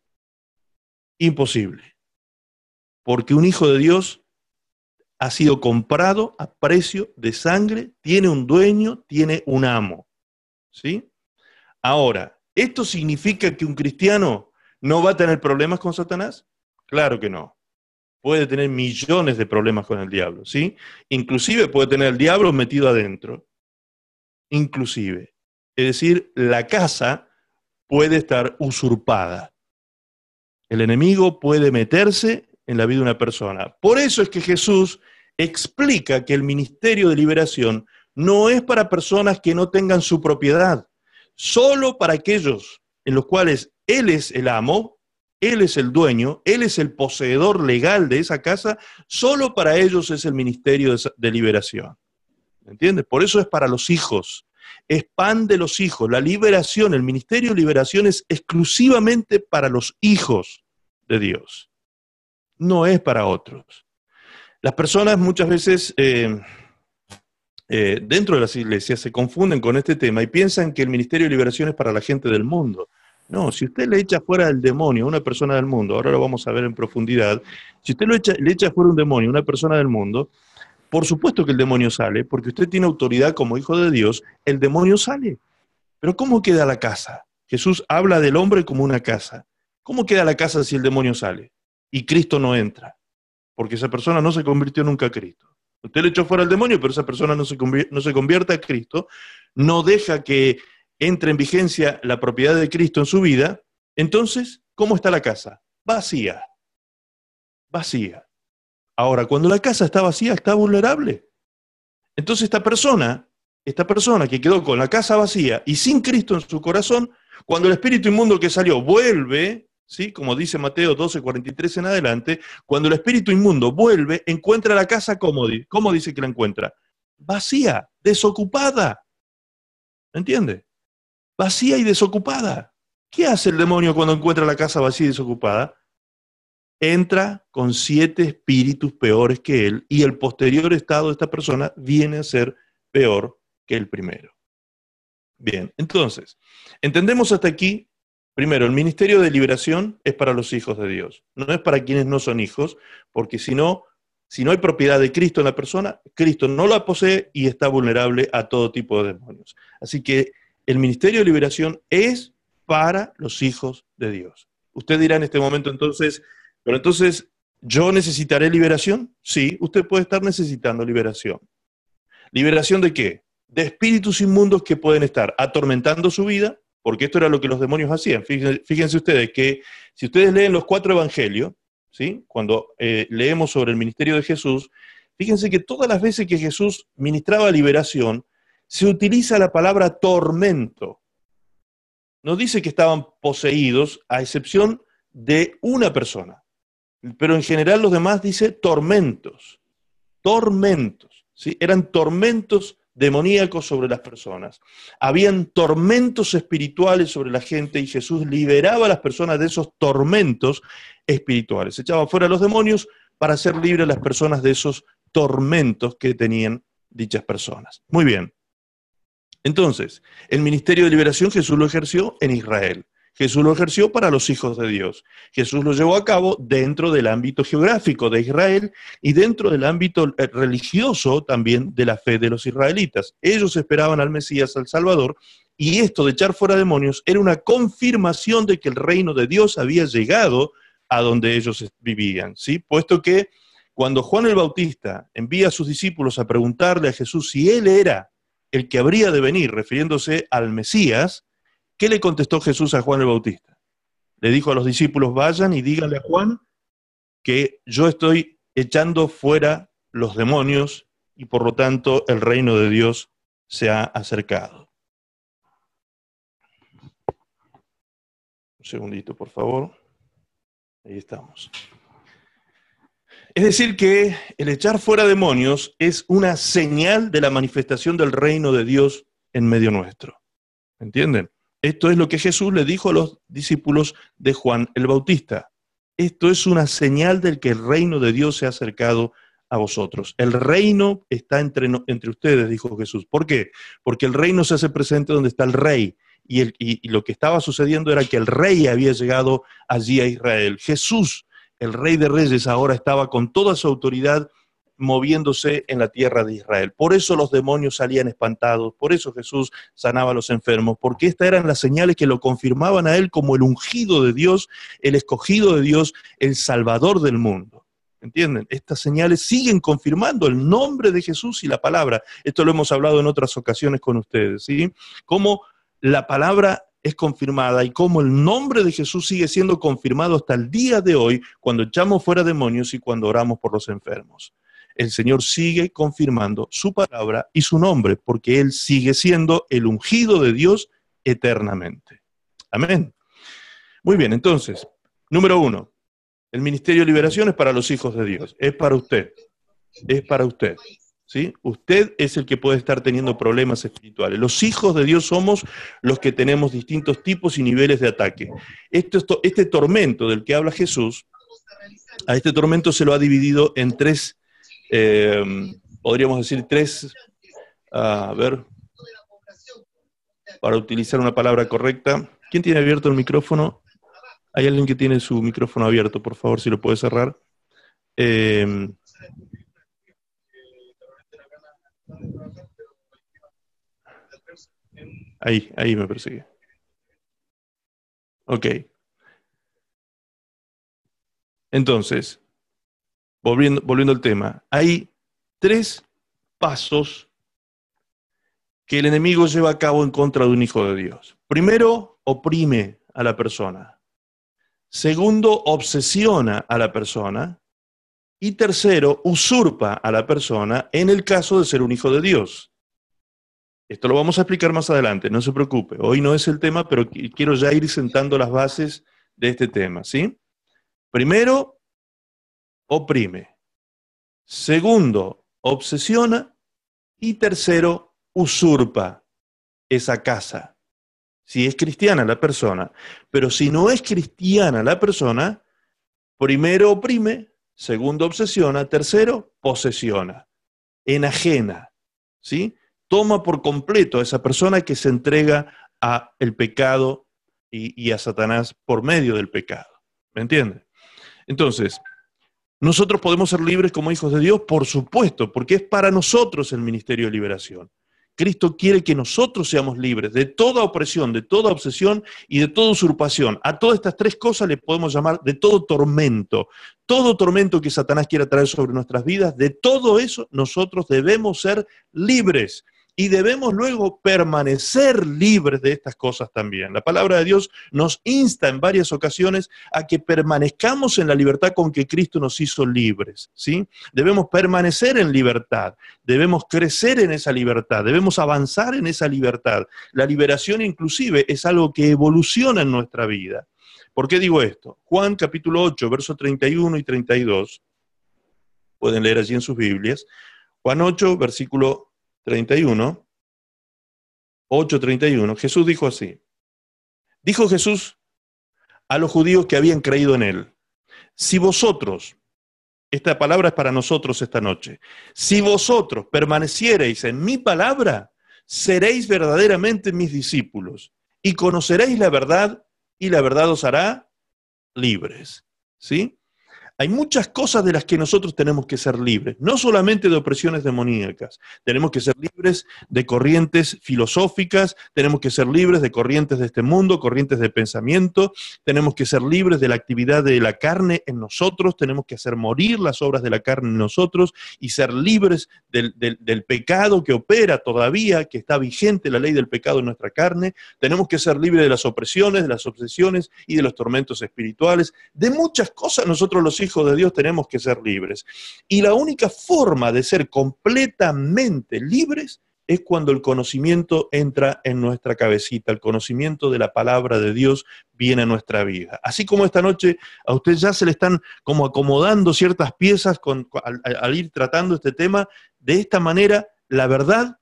Imposible. Porque un hijo de Dios ha sido comprado a precio de sangre, tiene un dueño, tiene un amo. ¿Sí? Ahora, ¿esto significa que un cristiano no va a tener problemas con Satanás? Claro que no puede tener millones de problemas con el diablo, ¿sí? Inclusive puede tener el diablo metido adentro. Inclusive. Es decir, la casa puede estar usurpada. El enemigo puede meterse en la vida de una persona. Por eso es que Jesús explica que el ministerio de liberación no es para personas que no tengan su propiedad, solo para aquellos en los cuales Él es el amo, él es el dueño, Él es el poseedor legal de esa casa, solo para ellos es el ministerio de, liberación. ¿Me entiendes? Por eso es para los hijos, es pan de los hijos. La liberación, el ministerio de liberación es exclusivamente para los hijos de Dios, no es para otros. Las personas muchas veces eh, eh, dentro de las iglesias se confunden con este tema y piensan que el ministerio de liberación es para la gente del mundo. No, si usted le echa fuera del demonio a una persona del mundo, ahora lo vamos a ver en profundidad, si usted lo echa, le echa fuera un demonio a una persona del mundo, por supuesto que el demonio sale, porque usted tiene autoridad como hijo de Dios, el demonio sale. Pero ¿cómo queda la casa? Jesús habla del hombre como una casa. ¿Cómo queda la casa si el demonio sale y Cristo no entra? Porque esa persona no se convirtió nunca a Cristo. Usted le echó fuera al demonio, pero esa persona no se, no se convierte a Cristo, no deja que entre en vigencia la propiedad de Cristo en su vida, entonces, ¿cómo está la casa? Vacía. Vacía. Ahora, cuando la casa está vacía, está vulnerable. Entonces esta persona, esta persona que quedó con la casa vacía y sin Cristo en su corazón, cuando el espíritu inmundo que salió vuelve, ¿sí? como dice Mateo 12, 43 en adelante, cuando el espíritu inmundo vuelve, encuentra la casa como, ¿cómo dice que la encuentra? Vacía, desocupada. ¿Me entiende? Vacía y desocupada. ¿Qué hace el demonio cuando encuentra la casa vacía y desocupada? entra con siete espíritus peores que él y el posterior estado de esta persona viene a ser peor que el primero. Bien, entonces, entendemos hasta aquí, primero, el ministerio de liberación es para los hijos de Dios, no es para quienes no son hijos, porque si no, si no hay propiedad de Cristo en la persona, Cristo no la posee y está vulnerable a todo tipo de demonios. Así que el ministerio de liberación es para los hijos de Dios. Usted dirá en este momento entonces, pero entonces, ¿yo necesitaré liberación? Sí, usted puede estar necesitando liberación. ¿Liberación de qué? De espíritus inmundos que pueden estar atormentando su vida, porque esto era lo que los demonios hacían. Fíjense, ustedes que si ustedes leen los cuatro evangelios, ¿sí? cuando eh, leemos sobre el ministerio de Jesús, fíjense que todas las veces que Jesús ministraba liberación, se utiliza la palabra tormento. No dice que estaban poseídos, a excepción de una persona pero en general los demás dice tormentos, tormentos, ¿sí? Eran tormentos demoníacos sobre las personas. Habían tormentos espirituales sobre la gente y Jesús liberaba a las personas de esos tormentos espirituales. Echaba fuera a los demonios para hacer libre a las personas de esos tormentos que tenían dichas personas. Muy bien. Entonces, el ministerio de liberación Jesús lo ejerció en Israel. Jesús lo ejerció para los hijos de Dios. Jesús lo llevó a cabo dentro del ámbito geográfico de Israel y dentro del ámbito eh, religioso también de la fe de los israelitas. Ellos esperaban al Mesías, al Salvador, y esto de echar fuera demonios era una confirmación de que el reino de Dios había llegado a donde ellos vivían, ¿sí? Puesto que cuando Juan el Bautista envía a sus discípulos a preguntarle a Jesús si él era el que habría de venir, refiriéndose al Mesías, ¿Qué le contestó Jesús a Juan el Bautista? Le dijo a los discípulos, vayan y díganle a Juan que yo estoy echando fuera los demonios y por lo tanto el reino de Dios se ha acercado. Un segundito, por favor. Ahí estamos. Es decir, que el echar fuera demonios es una señal de la manifestación del reino de Dios en medio nuestro. ¿Entienden? Esto es lo que Jesús le dijo a los discípulos de Juan el Bautista. Esto es una señal del que el reino de Dios se ha acercado a vosotros. El reino está entre, entre ustedes, dijo Jesús. ¿Por qué? Porque el reino se hace presente donde está el rey. Y, y lo que estaba sucediendo era que el rey había llegado allí a Israel. Jesús, el rey de reyes, ahora estaba con toda su autoridad moviéndose en la tierra de Israel. Por eso los demonios salían espantados, por eso Jesús sanaba a los enfermos, porque estas eran las señales que lo confirmaban a él como el ungido de Dios, el escogido de Dios, el salvador del mundo. ¿Entienden? Estas señales siguen confirmando el nombre de Jesús y la palabra. Esto lo hemos hablado en otras ocasiones con ustedes, ¿sí? Cómo la palabra es confirmada y cómo el nombre de Jesús sigue siendo confirmado hasta el día de hoy cuando echamos fuera demonios y cuando oramos por los enfermos el Señor sigue confirmando su palabra y su nombre, porque Él sigue siendo el ungido de Dios eternamente. Amén. Muy bien, entonces, número uno, el ministerio de liberación es para los hijos de Dios, es para usted, es para usted. ¿Sí? Usted es el que puede estar teniendo problemas espirituales. Los hijos de Dios somos los que tenemos distintos tipos y niveles de ataque. Este, tormento del que habla Jesús, a este tormento se lo ha dividido en tres eh, podríamos decir tres, a ver, para utilizar una palabra correcta, ¿Quién tiene abierto el micrófono? Hay alguien que tiene su micrófono abierto, por favor, si lo puede cerrar. Eh, ahí, ahí me persigue. Ok. Entonces, volviendo, volviendo al tema, hay tres pasos que el enemigo lleva a cabo en contra de un hijo de Dios. Primero, oprime a la persona. Segundo, obsesiona a la persona. Y tercero, usurpa a la persona en el caso de ser un hijo de Dios. Esto lo vamos a explicar más adelante, no se preocupe. Hoy no es el tema, pero quiero ya ir sentando las bases de este tema, ¿sí? Primero, oprime. Segundo, obsesiona. Y tercero, usurpa esa casa. Si es cristiana la persona. Pero si no es cristiana la persona, primero oprime, segundo obsesiona, tercero posesiona, enajena, ¿sí? Toma por completo a esa persona que se entrega a el pecado y, y a Satanás por medio del pecado. ¿Me entiende? Entonces, ¿nosotros podemos ser libres como hijos de Dios? Por supuesto, porque es para nosotros el ministerio de liberación. Cristo quiere que nosotros seamos libres de toda opresión, de toda obsesión y de toda usurpación. A todas estas tres cosas le podemos llamar de todo tormento. Todo tormento que Satanás quiera traer sobre nuestras vidas, de todo eso nosotros debemos ser libres y debemos luego permanecer libres de estas cosas también. La palabra de Dios nos insta en varias ocasiones a que permanezcamos en la libertad con que Cristo nos hizo libres, ¿sí? Debemos permanecer en libertad, debemos crecer en esa libertad, debemos avanzar en esa libertad. La liberación inclusive es algo que evoluciona en nuestra vida. ¿Por qué digo esto? Juan capítulo 8, versos 31 y 32. Pueden leer allí en sus Biblias. Juan 8, versículo 31, 8.31, Jesús dijo así. Dijo Jesús a los judíos que habían creído en él, si vosotros, esta palabra es para nosotros esta noche, si vosotros permaneciereis en mi palabra, seréis verdaderamente mis discípulos y conoceréis la verdad y la verdad os hará libres. ¿Sí? Hay muchas cosas de las que nosotros tenemos que ser libres, no solamente de opresiones demoníacas, tenemos que ser libres de corrientes filosóficas, tenemos que ser libres de corrientes de este mundo, corrientes de pensamiento, tenemos que ser libres de la actividad de la carne en nosotros, tenemos que hacer morir las obras de la carne en nosotros y ser libres del, pecado que opera todavía, que está vigente la ley del pecado en nuestra carne, tenemos que ser libres de las opresiones, de las obsesiones y de los tormentos espirituales, de muchas cosas nosotros los hijos de Dios tenemos que ser libres. Y la única forma de ser completamente libres es cuando el conocimiento entra en nuestra cabecita, el conocimiento de la palabra de Dios viene a nuestra vida. Así como esta noche a usted ya se le están como acomodando ciertas piezas al, al ir tratando este tema, de esta manera la verdad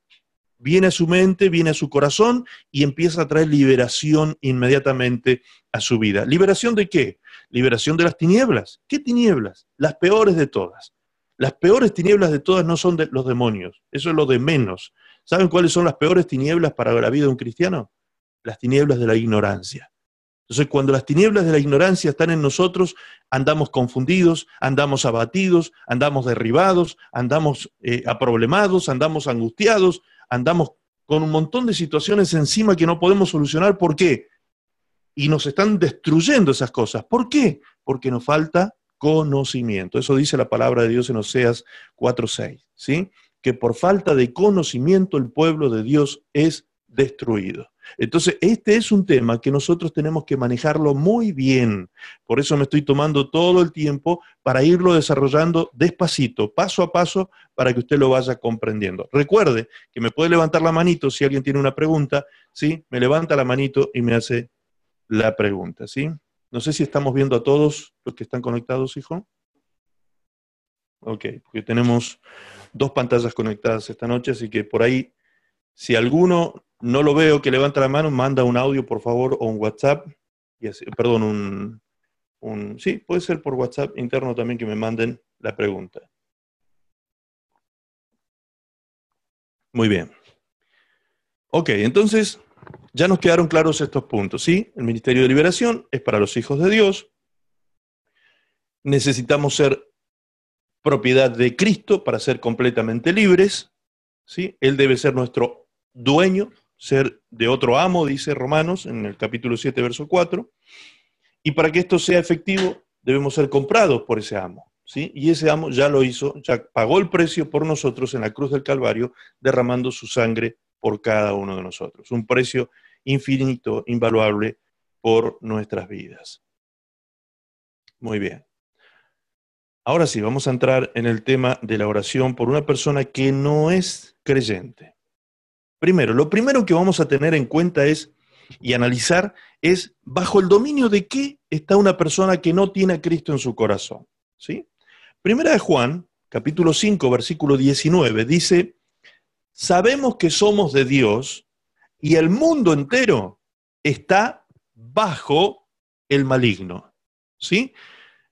viene a su mente, viene a su corazón y empieza a traer liberación inmediatamente a su vida. ¿Liberación de qué? Liberación de las tinieblas. ¿Qué tinieblas? Las peores de todas. Las peores tinieblas de todas no son los demonios, eso es lo de menos. ¿Saben cuáles son las peores tinieblas para la vida de un cristiano? Las tinieblas de la ignorancia. Entonces, cuando las tinieblas de la ignorancia están en nosotros, andamos confundidos, andamos abatidos, andamos derribados, andamos eh, aproblemados, andamos angustiados, andamos con un montón de situaciones encima que no podemos solucionar. ¿Por qué? Y nos están destruyendo esas cosas. ¿Por qué? Porque nos falta conocimiento. Eso dice la palabra de Dios en Oseas 4:6, ¿sí? Que por falta de conocimiento el pueblo de Dios es destruido. Entonces, este es un tema que nosotros tenemos que manejarlo muy bien. Por eso me estoy tomando todo el tiempo para irlo desarrollando despacito, paso a paso, para que usted lo vaya comprendiendo. Recuerde que me puede levantar la manito si alguien tiene una pregunta, ¿sí? Me levanta la manito y me hace la pregunta, ¿sí? No sé si estamos viendo a todos los que están conectados, hijo. Ok, porque tenemos dos pantallas conectadas esta noche, así que por ahí, si alguno no lo veo que levanta la mano, manda un audio, por favor, o un WhatsApp, perdón, un, un, sí, puede ser por WhatsApp interno también que me manden la pregunta. Muy bien. Ok, entonces, Ya nos quedaron claros estos puntos, ¿sí? El Ministerio de Liberación es para los hijos de Dios. Necesitamos ser propiedad de Cristo para ser completamente libres, ¿sí? Él debe ser nuestro dueño, ser de otro amo, dice Romanos en el capítulo 7, verso 4. Y para que esto sea efectivo, debemos ser comprados por ese amo. ¿sí? Y ese amo ya lo hizo, ya pagó el precio por nosotros en la cruz del Calvario, derramando su sangre por cada uno de nosotros. Un precio infinito, invaluable por nuestras vidas. Muy bien. Ahora sí, vamos a entrar en el tema de la oración por una persona que no es creyente. Primero, lo primero que vamos a tener en cuenta es y analizar es bajo el dominio de qué está una persona que no tiene a Cristo en su corazón. ¿sí? Primera de Juan, capítulo 5, versículo 19, dice, sabemos que somos de Dios y el mundo entero está bajo el maligno. ¿Sí?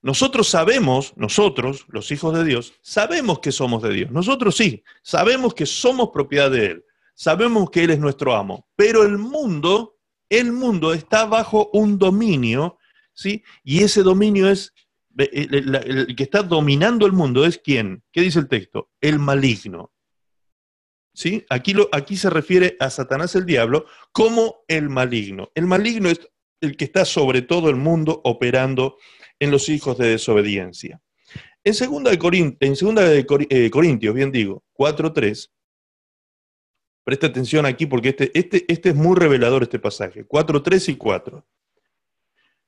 Nosotros sabemos, nosotros, los hijos de Dios, sabemos que somos de Dios. Nosotros sí, sabemos que somos propiedad de Él. Sabemos que Él es nuestro amo. Pero el mundo, el mundo está bajo un dominio, ¿sí? Y ese dominio es, el, el que está dominando el mundo es quién? ¿Qué dice el texto? El maligno. Aquí, se refiere a Satanás el diablo como el maligno. El maligno es el que está sobre todo el mundo operando en los hijos de desobediencia. En 2 de, de eh, Corintios, bien digo, 4.3, presta atención aquí porque este, este, este es muy revelador este pasaje, 4.3 y 4.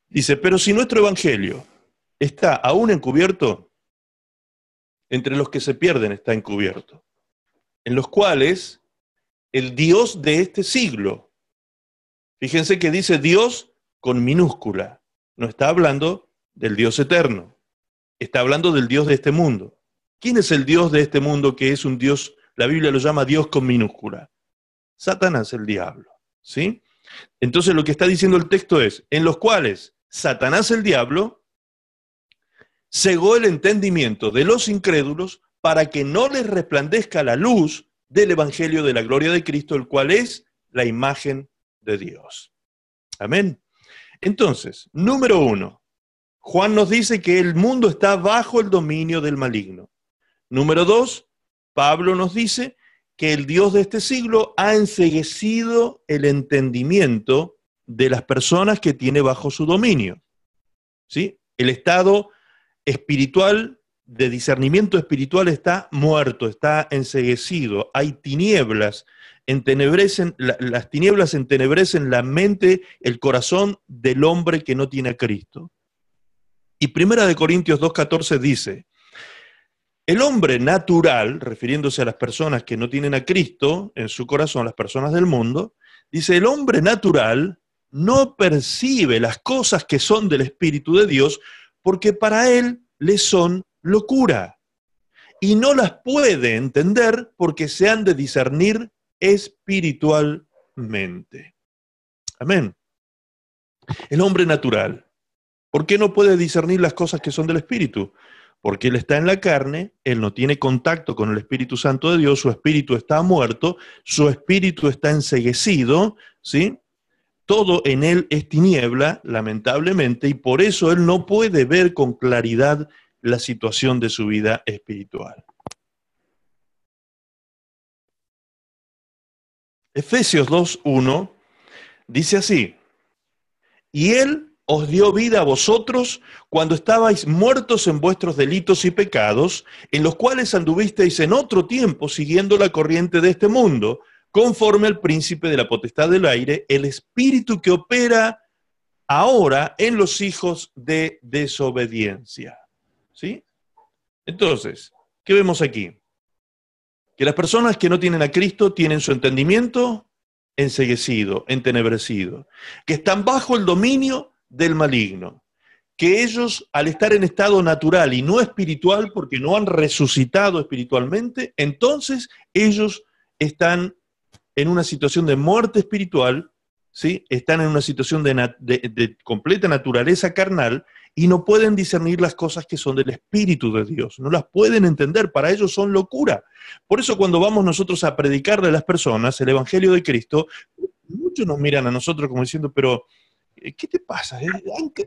Dice, pero si nuestro evangelio está aún encubierto, entre los que se pierden está encubierto en los cuales el Dios de este siglo, fíjense que dice Dios con minúscula, no está hablando del Dios eterno, está hablando del Dios de este mundo. ¿Quién es el Dios de este mundo que es un Dios, la Biblia lo llama Dios con minúscula? Satanás, el diablo, ¿sí? Entonces lo que está diciendo el texto es, en los cuales Satanás, el diablo, cegó el entendimiento de los incrédulos para que no les resplandezca la luz del Evangelio de la gloria de Cristo, el cual es la imagen de Dios. Amén. Entonces, número uno, Juan nos dice que el mundo está bajo el dominio del maligno. Número dos, Pablo nos dice que el Dios de este siglo ha enseguecido el entendimiento de las personas que tiene bajo su dominio. ¿Sí? El estado espiritual de discernimiento espiritual está muerto, está enseguecido, hay tinieblas, entenebrecen, las tinieblas entenebrecen la mente, el corazón del hombre que no tiene a Cristo. Y Primera de Corintios 2.14 dice, el hombre natural, refiriéndose a las personas que no tienen a Cristo en su corazón, las personas del mundo, dice, el hombre natural no percibe las cosas que son del Espíritu de Dios porque para él le son locura. Y no las puede entender porque se han de discernir espiritualmente. Amén. El hombre natural. ¿Por qué no puede discernir las cosas que son del Espíritu? Porque él está en la carne, él no tiene contacto con el Espíritu Santo de Dios, su espíritu está muerto, su espíritu está enseguecido, ¿sí? Todo en él es tiniebla, lamentablemente, y por eso él no puede ver con claridad la situación de su vida espiritual. Efesios 2.1 dice así, y Él os dio vida a vosotros cuando estabais muertos en vuestros delitos y pecados, en los cuales anduvisteis en otro tiempo siguiendo la corriente de este mundo, conforme al príncipe de la potestad del aire, el espíritu que opera ahora en los hijos de desobediencia Entonces, ¿qué vemos aquí? Que las personas que no tienen a Cristo tienen su entendimiento enseguecido, entenebrecido, que están bajo el dominio del maligno, que ellos al estar en estado natural y no espiritual, porque no han resucitado espiritualmente, entonces ellos están en una situación de muerte espiritual, ¿sí? están en una situación de completa naturaleza carnal y no pueden discernir las cosas que son del Espíritu de Dios, no las pueden entender, para ellos son locura. Por eso cuando vamos nosotros a predicarle a las personas el Evangelio de Cristo, muchos nos miran a nosotros como diciendo, pero, eh, ¿qué te pasa? Eh,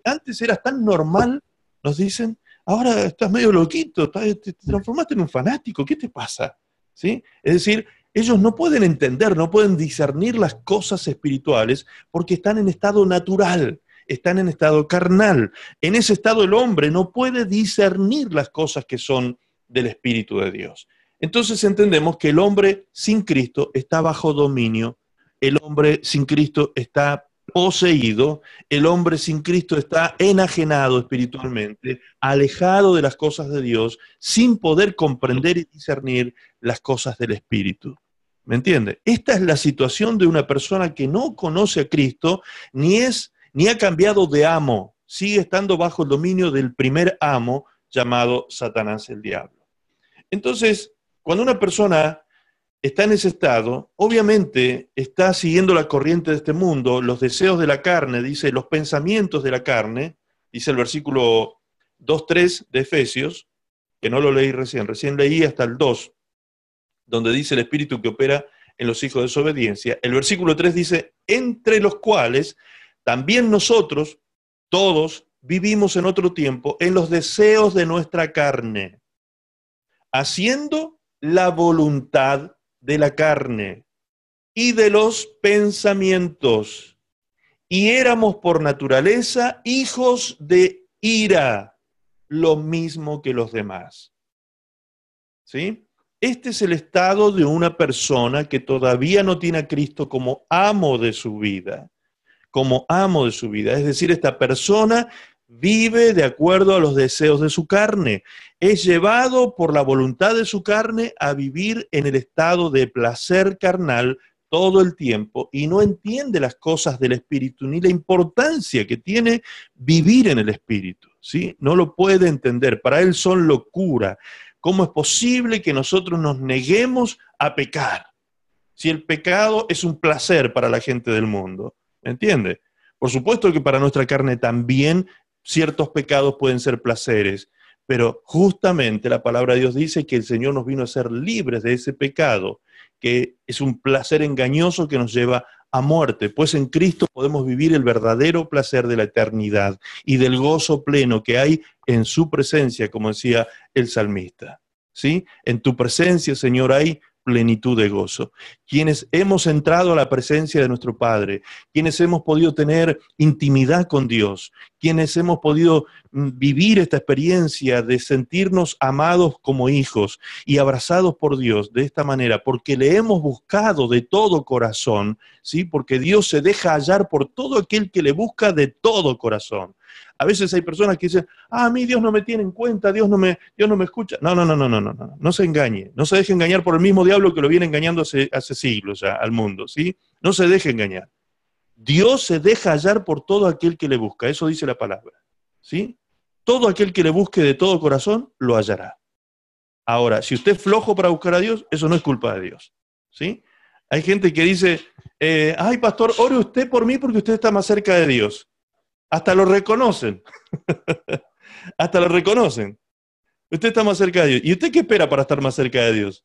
antes eras tan normal, nos dicen, ahora estás medio loquito, te transformaste en un fanático, ¿qué te pasa? ¿Sí? Es decir, ellos no pueden entender, no pueden discernir las cosas espirituales porque están en estado natural, están en estado carnal. En ese estado el hombre no puede discernir las cosas que son del Espíritu de Dios. Entonces entendemos que el hombre sin Cristo está bajo dominio, el hombre sin Cristo está poseído, el hombre sin Cristo está enajenado espiritualmente, alejado de las cosas de Dios, sin poder comprender y discernir las cosas del Espíritu. ¿Me entiende? Esta es la situación de una persona que no conoce a Cristo, ni es, ni ha cambiado de amo, sigue estando bajo el dominio del primer amo llamado Satanás el diablo. Entonces, cuando una persona está en ese estado, obviamente está siguiendo la corriente de este mundo, los deseos de la carne, dice, los pensamientos de la carne, dice el versículo 2.3 de Efesios, que no lo leí recién, recién leí hasta el 2, donde dice el espíritu que opera en los hijos de desobediencia. El versículo 3 dice, entre los cuales también nosotros, todos, vivimos en otro tiempo en los deseos de nuestra carne, haciendo la voluntad de la carne y de los pensamientos. Y éramos por naturaleza hijos de ira, lo mismo que los demás. ¿Sí? Este es el estado de una persona que todavía no tiene a Cristo como amo de su vida, como amo de su vida. Es decir, esta persona vive de acuerdo a los deseos de su carne. Es llevado por la voluntad de su carne a vivir en el estado de placer carnal todo el tiempo y no entiende las cosas del espíritu ni la importancia que tiene vivir en el espíritu, ¿sí? No lo puede entender, para él son locura. ¿Cómo es posible que nosotros nos neguemos a pecar? Si el pecado es un placer para la gente del mundo, ¿me entiende? Por supuesto que para nuestra carne también ciertos pecados pueden ser placeres, pero justamente la palabra de Dios dice que el Señor nos vino a ser libres de ese pecado, que es un placer engañoso que nos lleva a muerte, pues en Cristo podemos vivir el verdadero placer de la eternidad y del gozo pleno que hay en su presencia, como decía el salmista. ¿Sí? En tu presencia, Señor, hay plenitud de gozo. Quienes hemos entrado a la presencia de nuestro Padre, quienes hemos podido tener intimidad con Dios, quienes hemos podido mm, vivir esta experiencia de sentirnos amados como hijos y abrazados por Dios de esta manera, porque le hemos buscado de todo corazón, ¿sí? Porque Dios se deja hallar por todo aquel que le busca de todo corazón. A veces hay personas que dicen, ah, a mí Dios no me tiene en cuenta, Dios no me, Dios no me escucha. No, no, no, no, no, no, no, no se engañe. No se deje engañar por el mismo diablo que lo viene engañando hace, siglos ya al mundo, ¿sí? No se deje engañar. Dios se deja hallar por todo aquel que le busca, eso dice la palabra, ¿sí? Todo aquel que le busque de todo corazón, lo hallará. Ahora, si usted es flojo para buscar a Dios, eso no es culpa de Dios, ¿sí? Hay gente que dice, eh, ay, pastor, ore usted por mí porque usted está más cerca de Dios. Hasta lo reconocen. Hasta lo reconocen. Usted está más cerca de Dios. ¿Y usted qué espera para estar más cerca de Dios?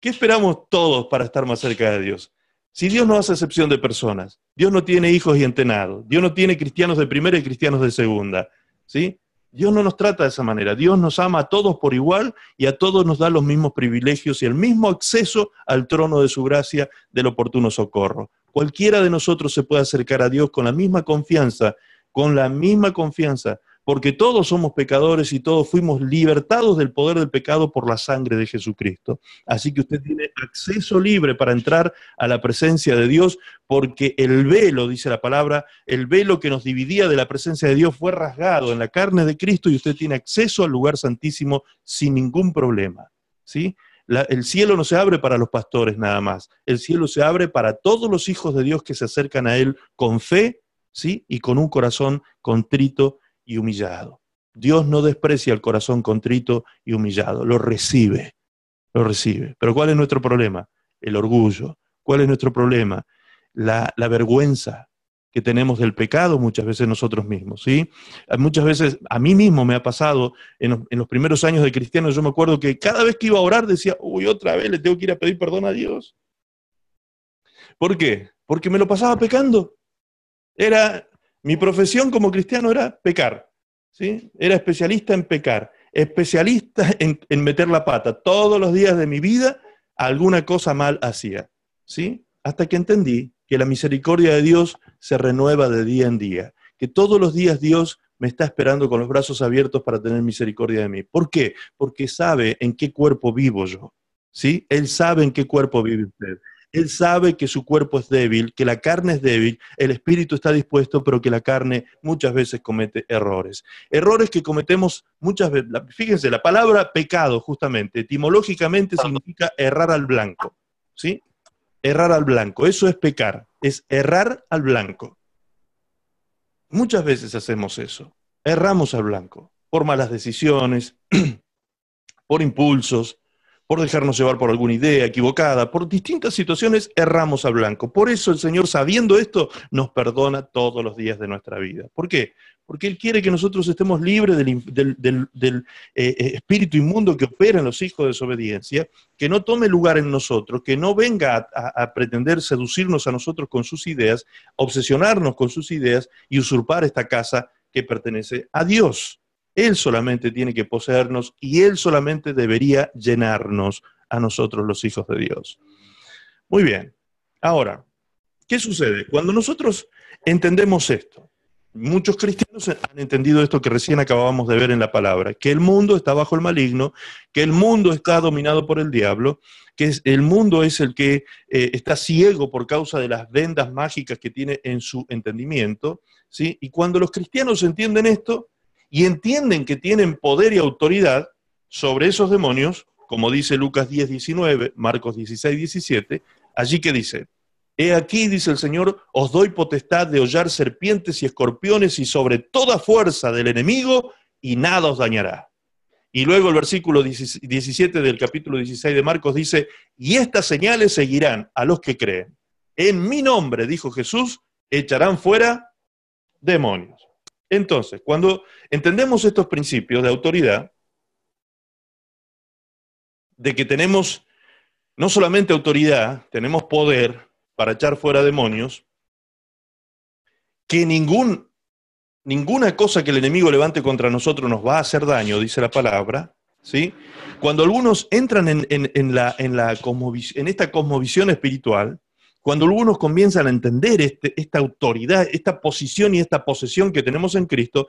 ¿Qué esperamos todos para estar más cerca de Dios? Si Dios no hace excepción de personas, Dios no tiene hijos y entenados, Dios no tiene cristianos de primera y cristianos de segunda, ¿sí? Dios no nos trata de esa manera. Dios nos ama a todos por igual y a todos nos da los mismos privilegios y el mismo acceso al trono de su gracia del oportuno socorro. Cualquiera de nosotros se puede acercar a Dios con la misma confianza, con la misma confianza, porque todos somos pecadores y todos fuimos libertados del poder del pecado por la sangre de Jesucristo. Así que usted tiene acceso libre para entrar a la presencia de Dios, porque el velo, dice la palabra, el velo que nos dividía de la presencia de Dios fue rasgado en la carne de Cristo y usted tiene acceso al lugar santísimo sin ningún problema. ¿Sí? El cielo no se abre para los pastores nada más, el cielo se abre para todos los hijos de Dios que se acercan a Él con fe, ¿sí? Y con un corazón contrito y humillado. Dios no desprecia el corazón contrito y humillado, lo recibe, lo recibe. Pero ¿cuál es nuestro problema? El orgullo. ¿Cuál es nuestro problema? La, la vergüenza, que tenemos del pecado muchas veces nosotros mismos, ¿sí? Muchas veces a mí mismo me ha pasado en los, primeros años de cristiano, yo me acuerdo que cada vez que iba a orar decía, uy, otra vez le tengo que ir a pedir perdón a Dios. ¿Por qué? Porque me lo pasaba pecando. Era, mi profesión como cristiano era pecar. ¿sí? Era especialista en pecar, especialista en, en meter la pata. Todos los días de mi vida alguna cosa mal hacía. ¿sí? Hasta que entendí que la misericordia de Dios se renueva de día en día, que todos los días Dios me está esperando con los brazos abiertos para tener misericordia de mí. ¿Por qué? Porque sabe en qué cuerpo vivo yo. ¿Sí? Él sabe en qué cuerpo vive usted. Él sabe que su cuerpo es débil, que la carne es débil, el espíritu está dispuesto, pero que la carne muchas veces comete errores. Errores que cometemos muchas veces. Fíjense, la palabra pecado, justamente, etimológicamente significa errar al blanco. ¿Sí? Errar al blanco. Eso es pecar, es errar al blanco. Muchas veces hacemos eso. Erramos al blanco por malas decisiones, por impulsos, por dejarnos llevar por alguna idea equivocada, por distintas situaciones, erramos al blanco. Por eso el Señor, sabiendo esto, nos perdona todos los días de nuestra vida. ¿Por qué? Porque Él quiere que nosotros estemos libres del, eh, eh, espíritu inmundo que opera en los hijos de desobediencia, que no tome lugar en nosotros, que no venga a pretender seducirnos a nosotros con sus ideas, obsesionarnos con sus ideas y usurpar esta casa que pertenece a Dios. Él solamente tiene que poseernos y Él solamente debería llenarnos a nosotros los hijos de Dios. Muy bien. Ahora, ¿qué sucede? Cuando nosotros entendemos esto, muchos cristianos han entendido esto que recién acabábamos de ver en la palabra, que el mundo está bajo el maligno, que el mundo está dominado por el diablo, que el mundo es el que eh, está ciego por causa de las vendas mágicas que tiene en su entendimiento, ¿sí? Y cuando los cristianos entienden esto, y entienden que tienen poder y autoridad sobre esos demonios, como dice Lucas 10, 19, Marcos 16, 17, allí que dice, He aquí, dice el Señor, os doy potestad de hollar serpientes y escorpiones y sobre toda fuerza del enemigo, y nada os dañará. Y luego el versículo 17 del capítulo 16 de Marcos dice, y estas señales seguirán a los que creen. En mi nombre, dijo Jesús, echarán fuera demonios. Entonces, cuando entendemos estos principios de autoridad, de que tenemos no solamente autoridad, tenemos poder para echar fuera demonios, que ningún, ninguna cosa que el enemigo levante contra nosotros nos va a hacer daño, dice la palabra, ¿sí? Cuando algunos entran en, la, en, esta cosmovisión espiritual, cuando algunos comienzan a entender este, esta autoridad, esta posición y esta posesión que tenemos en Cristo,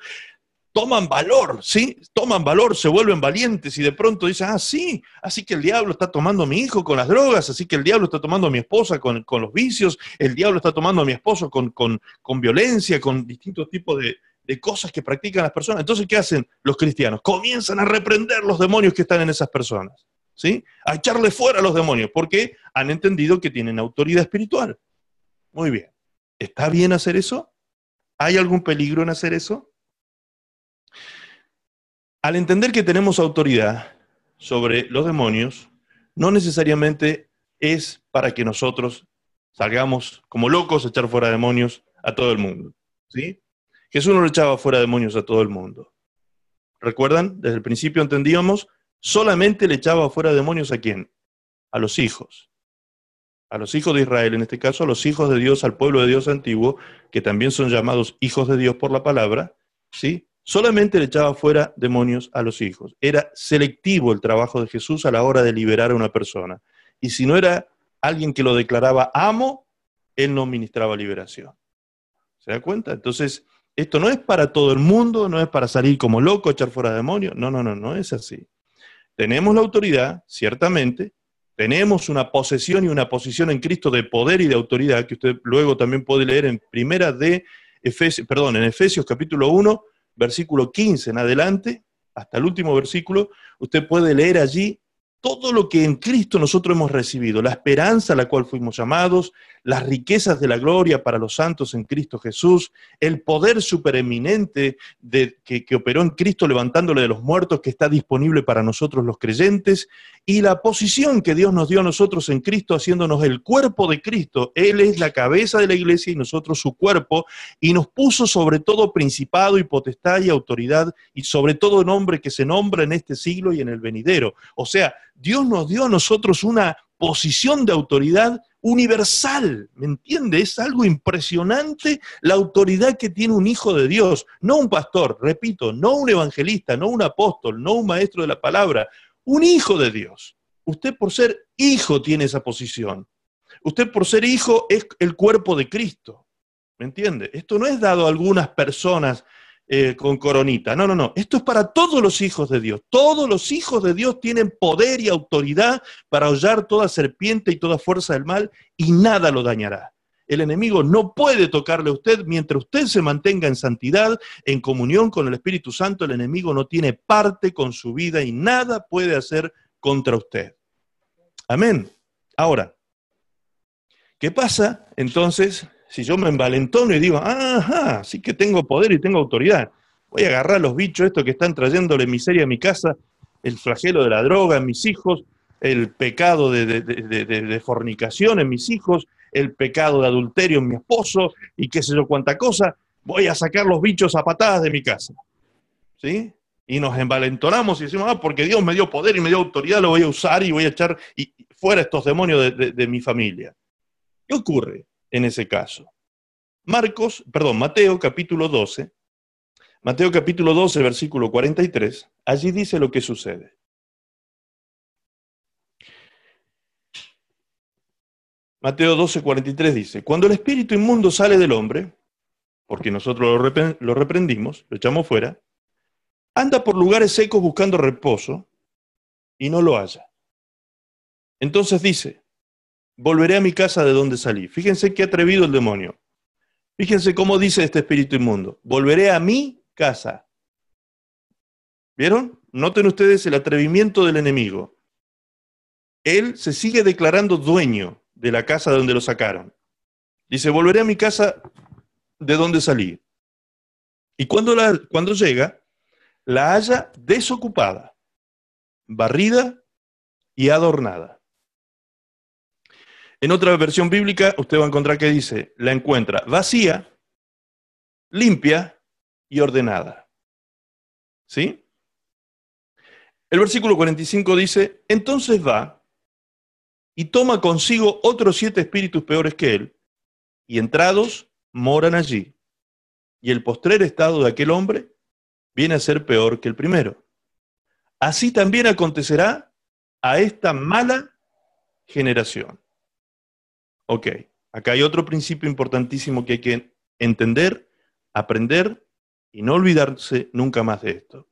toman valor, ¿sí? Toman valor, se vuelven valientes y de pronto dicen, ah, sí, así que el diablo está tomando a mi hijo con las drogas, así que el diablo está tomando a mi esposa con, los vicios, el diablo está tomando a mi esposo con, con, violencia, con distintos tipos de, de cosas que practican las personas. Entonces, ¿qué hacen los cristianos? Comienzan a reprender los demonios que están en esas personas. ¿sí? A echarle fuera a los demonios, porque han entendido que tienen autoridad espiritual. Muy bien. ¿Está bien hacer eso? ¿Hay algún peligro en hacer eso? Al entender que tenemos autoridad sobre los demonios, no necesariamente es para que nosotros salgamos como locos a echar fuera demonios a todo el mundo. ¿sí? Jesús no echaba fuera demonios a todo el mundo. ¿Recuerdan? Desde el principio entendíamos solamente le echaba fuera demonios a quién? A los hijos. A los hijos de Israel, en este caso, a los hijos de Dios, al pueblo de Dios antiguo, que también son llamados hijos de Dios por la palabra, ¿sí? Solamente le echaba fuera demonios a los hijos. Era selectivo el trabajo de Jesús a la hora de liberar a una persona. Y si no era alguien que lo declaraba amo, él no ministraba liberación. ¿Se da cuenta? Entonces, esto no es para todo el mundo, no es para salir como loco, echar fuera demonios. No, no, no, no es así. Tenemos la autoridad, ciertamente, tenemos una posesión y una posición en Cristo de poder y de autoridad, que usted luego también puede leer en primera de perdón, en Efesios capítulo 1, versículo 15 en adelante, hasta el último versículo, usted puede leer allí todo lo que en Cristo nosotros hemos recibido, la esperanza a la cual fuimos llamados, las riquezas de la gloria para los santos en Cristo Jesús, el poder supereminente de, que, que operó en Cristo levantándole de los muertos que está disponible para nosotros los creyentes, y la posición que Dios nos dio a nosotros en Cristo haciéndonos el cuerpo de Cristo. Él es la cabeza de la iglesia y nosotros su cuerpo, y nos puso sobre todo principado y potestad y autoridad, y sobre todo nombre que se nombra en este siglo y en el venidero. O sea, Dios nos dio a nosotros una posición de autoridad universal, ¿me entiende? Es algo impresionante la autoridad que tiene un hijo de Dios, no un pastor, repito, no un evangelista, no un apóstol, no un maestro de la palabra, un hijo de Dios. Usted por ser hijo tiene esa posición. Usted por ser hijo es el cuerpo de Cristo. ¿Me entiende? Esto no es dado a algunas personas eh, con coronita. No, no, no. Esto es para todos los hijos de Dios. Todos los hijos de Dios tienen poder y autoridad para hollar toda serpiente y toda fuerza del mal y nada lo dañará. El enemigo no puede tocarle a usted mientras usted se mantenga en santidad, en comunión con el Espíritu Santo. El enemigo no tiene parte con su vida y nada puede hacer contra usted. Amén. Ahora, ¿qué pasa entonces si yo me envalentono y digo, ajá, sí que tengo poder y tengo autoridad, voy a agarrar los bichos estos que están trayéndole miseria a mi casa, el flagelo de la droga en mis hijos, el pecado de, fornicación en mis hijos, el pecado de adulterio en mi esposo y qué sé yo cuánta cosa, voy a sacar los bichos a patadas de mi casa. ¿Sí? Y nos envalentonamos y decimos, ah, porque Dios me dio poder y me dio autoridad, lo voy a usar y voy a echar fuera estos demonios de mi familia. ¿Qué ocurre? En ese caso. Marcos, perdón, Mateo capítulo 12, Mateo capítulo 12, versículo 43, allí dice lo que sucede. Mateo 12, 43 dice, cuando el espíritu inmundo sale del hombre, porque nosotros lo reprendimos, lo echamos fuera, anda por lugares secos buscando reposo y no lo halla. Entonces dice, volveré a mi casa de donde salí. Fíjense qué atrevido el demonio. Fíjense cómo dice este espíritu inmundo. Volveré a mi casa. ¿Vieron? Noten ustedes el atrevimiento del enemigo. Él se sigue declarando dueño de la casa de donde lo sacaron. Dice, volveré a mi casa de donde salí. Y cuando, cuando llega, la halla desocupada, barrida y adornada. En otra versión bíblica, usted va a encontrar que dice, la encuentra vacía, limpia y ordenada. ¿Sí? El versículo 45 dice, entonces va y toma consigo otros siete espíritus peores que él, y entrados moran allí. Y el postrer estado de aquel hombre viene a ser peor que el primero. Así también acontecerá a esta mala generación. Ok, acá hay otro principio importantísimo que hay que entender, aprender y no olvidarse nunca más de esto.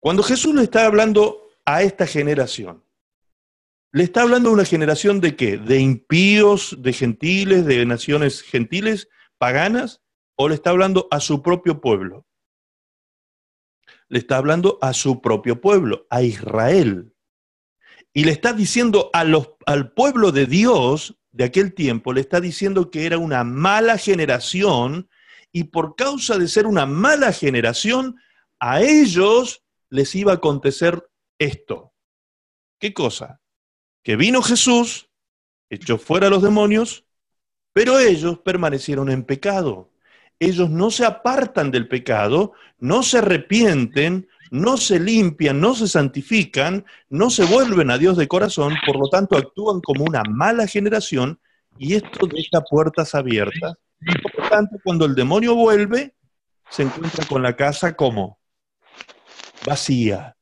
Cuando Jesús le está hablando a esta generación, le está hablando a una generación de qué? ¿De impíos, de gentiles, de naciones gentiles, paganas? ¿O le está hablando a su propio pueblo? Le está hablando a su propio pueblo, a Israel. Y le está diciendo al pueblo de Dios de aquel tiempo le está diciendo que era una mala generación y por causa de ser una mala generación, a ellos les iba a acontecer esto. ¿Qué cosa? Que vino Jesús, echó fuera a los demonios, pero ellos permanecieron en pecado. Ellos no se apartan del pecado, no se arrepienten, no se limpian, no se santifican, no se vuelven a Dios de corazón, por lo tanto actúan como una mala generación y esto deja puertas abiertas. por lo tanto, cuando el demonio vuelve, se encuentra con la casa como vacía.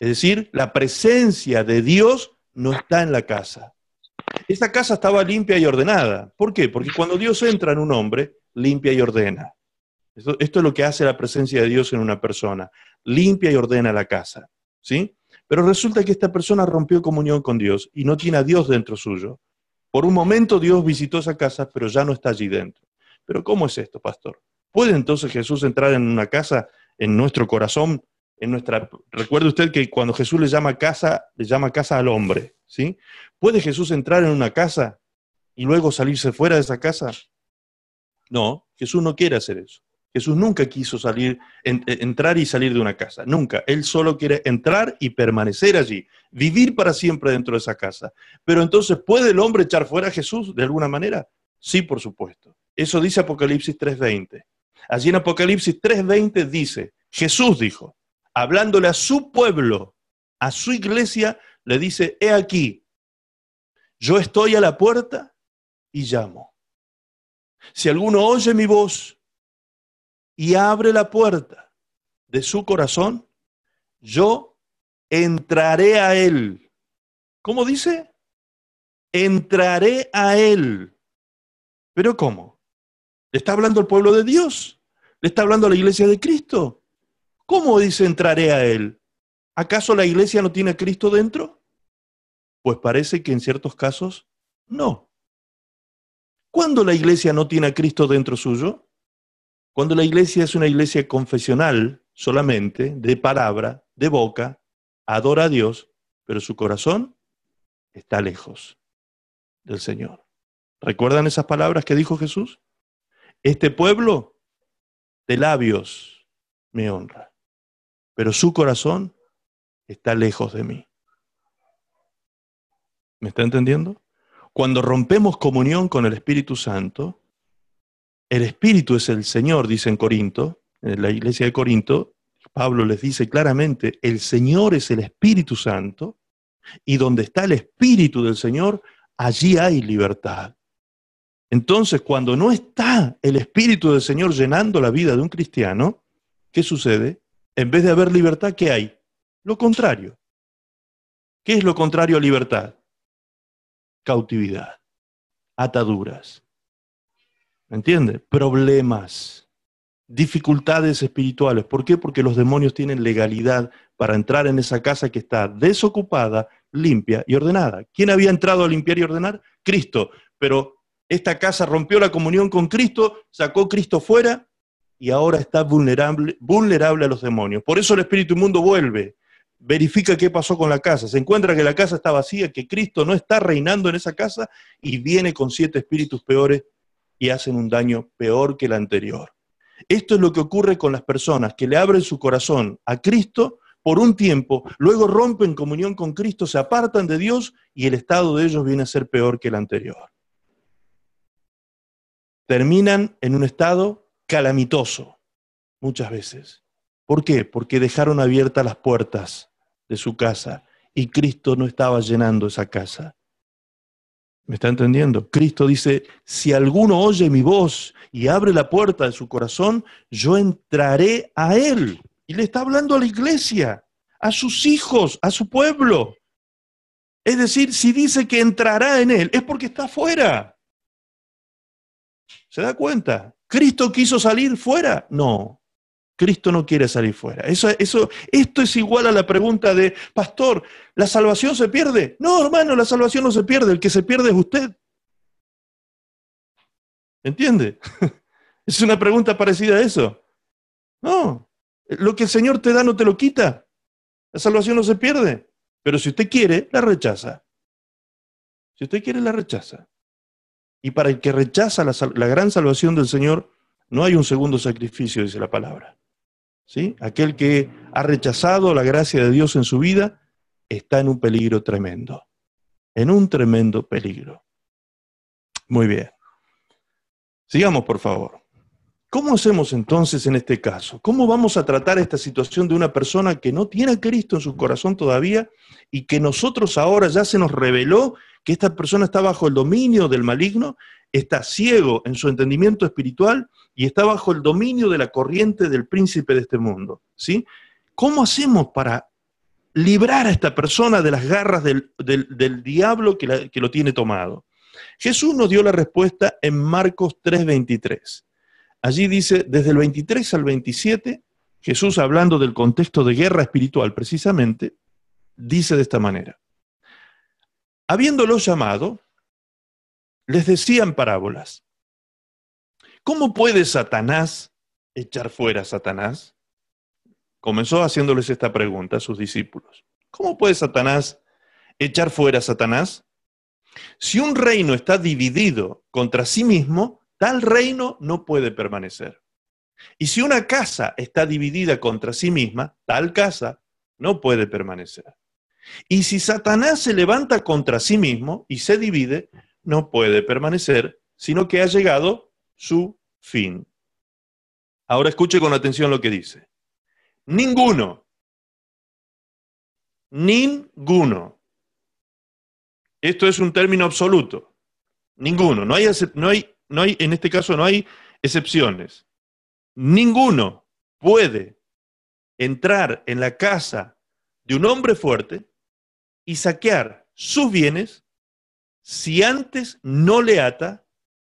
Es decir, la presencia de Dios no está en la casa. Esa casa estaba limpia y ordenada. ¿Por qué? Porque cuando Dios entra en un hombre, limpia y ordena. Esto, esto, es lo que hace la presencia de Dios en una persona limpia y ordena la casa. ¿sí? Pero resulta que esta persona rompió comunión con Dios y no tiene a Dios dentro suyo. Por un momento Dios visitó esa casa, pero ya no está allí dentro. Pero ¿cómo es esto, pastor? ¿Puede entonces Jesús entrar en una casa, en nuestro corazón, en nuestra... Recuerde usted que cuando Jesús le llama casa, le llama casa al hombre, ¿sí? ¿Puede Jesús entrar en una casa y luego salirse fuera de esa casa? No, Jesús no quiere hacer eso. Jesús nunca quiso salir, entrar y salir de una casa, nunca. Él solo quiere entrar y permanecer allí, vivir para siempre dentro de esa casa. Pero entonces, ¿puede el hombre echar fuera a Jesús de alguna manera? Sí, por supuesto. Eso dice Apocalipsis 3.20. Allí en Apocalipsis 3.20 dice, Jesús dijo, hablándole a su pueblo, a su iglesia, le dice, he aquí, Yo estoy a la puerta y llamo. Si alguno oye mi voz y abre la puerta de su corazón, yo entraré a él. ¿Cómo dice? Entraré a él. ¿Pero cómo? ¿Le está hablando al pueblo de Dios? ¿Le está hablando la iglesia de Cristo? ¿Cómo dice entraré a él? ¿Acaso la iglesia no tiene a Cristo dentro? Pues parece que en ciertos casos no. ¿Cuándo la iglesia no tiene a Cristo dentro suyo? Cuando la iglesia es una iglesia confesional solamente, de palabra, de boca, adora a Dios, pero su corazón está lejos del Señor. ¿Recuerdan esas palabras que dijo Jesús? Este pueblo de labios me honra, pero su corazón está lejos de mí. ¿Me está entendiendo? Cuando rompemos comunión con el Espíritu Santo, el Espíritu es el Señor, dice en Corinto, en la iglesia de Corinto, Pablo les dice claramente, el Señor es el Espíritu Santo, y donde está el Espíritu del Señor, allí hay libertad. Entonces, cuando no está el Espíritu del Señor llenando la vida de un cristiano, ¿qué sucede? En vez de haber libertad, ¿qué hay? Lo contrario. ¿Qué es lo contrario a libertad? cautividad, ataduras. ¿Me entiende? Problemas, dificultades espirituales. ¿Por qué? Porque los demonios tienen legalidad para entrar en esa casa que está desocupada, limpia y ordenada. ¿Quién había entrado a limpiar y ordenar? Cristo. Pero esta casa rompió la comunión con Cristo, sacó Cristo fuera y ahora está vulnerable, vulnerable a los demonios. Por eso el espíritu inmundo vuelve verifica qué pasó con la casa, se encuentra que la casa está vacía, que Cristo no está reinando en esa casa y viene con siete espíritus peores y hacen un daño peor que el anterior. Esto es lo que ocurre con las personas que le abren su corazón a Cristo por un tiempo, luego rompen comunión con Cristo, se apartan de Dios y el estado de ellos viene a ser peor que el anterior. Terminan en un estado calamitoso, muchas veces. ¿Por qué? Porque dejaron abiertas las puertas de su casa y Cristo no estaba llenando esa casa. ¿Me está entendiendo? Cristo dice, si alguno oye mi voz y abre la puerta de su corazón, yo entraré a él. Y le está hablando a la iglesia, a sus hijos, a su pueblo. Es decir, si dice que entrará en él, es porque está fuera. ¿Se da cuenta? ¿Cristo quiso salir fuera? No. Cristo no quiere salir fuera. Eso, eso, esto es igual a la pregunta de, pastor, ¿la salvación se pierde? No, hermano, la salvación no se pierde, el que se pierde es usted. ¿Entiende? Es una pregunta parecida a eso. No, lo que el Señor te da no te lo quita. La salvación no se pierde. Pero si usted quiere, la rechaza. Si usted quiere, la rechaza. Y para el que rechaza la, la gran salvación del Señor, no hay un segundo sacrificio, dice la palabra. Aquel que ha rechazado la gracia de Dios en su vida está en un peligro tremendo, en un tremendo peligro. Muy bien. Sigamos, por favor. ¿Cómo hacemos entonces en este caso? ¿Cómo vamos a tratar esta situación de una persona que no tiene a Cristo en su corazón todavía y que nosotros ahora ya se nos reveló que esta persona está bajo el dominio del maligno, está ciego en su entendimiento espiritual y está bajo el dominio de la corriente del príncipe de este mundo. ¿sí? ¿Cómo hacemos para librar a esta persona de las garras del, diablo que, que lo tiene tomado? Jesús nos dio la respuesta en Marcos 3:23. Allí dice, desde el 23 al 27, Jesús hablando del contexto de guerra espiritual precisamente, dice de esta manera. Habiéndolo llamado, les decían parábolas. ¿Cómo puede Satanás echar fuera a Satanás? Comenzó haciéndoles esta pregunta a sus discípulos. ¿Cómo puede Satanás echar fuera a Satanás? Si un reino está dividido contra sí mismo, tal reino no puede permanecer. Y si una casa está dividida contra sí misma, tal casa no puede permanecer. Y si Satanás se levanta contra sí mismo y se divide, no puede permanecer, sino que ha llegado su fin. Ahora escuche con atención lo que dice. Ninguno, ninguno Esto es un término absoluto. Ninguno. No hay, no hay, no hay, en este caso no hay excepciones. Ninguno puede entrar en la casa de un hombre fuerte y saquear sus bienes si antes no le ata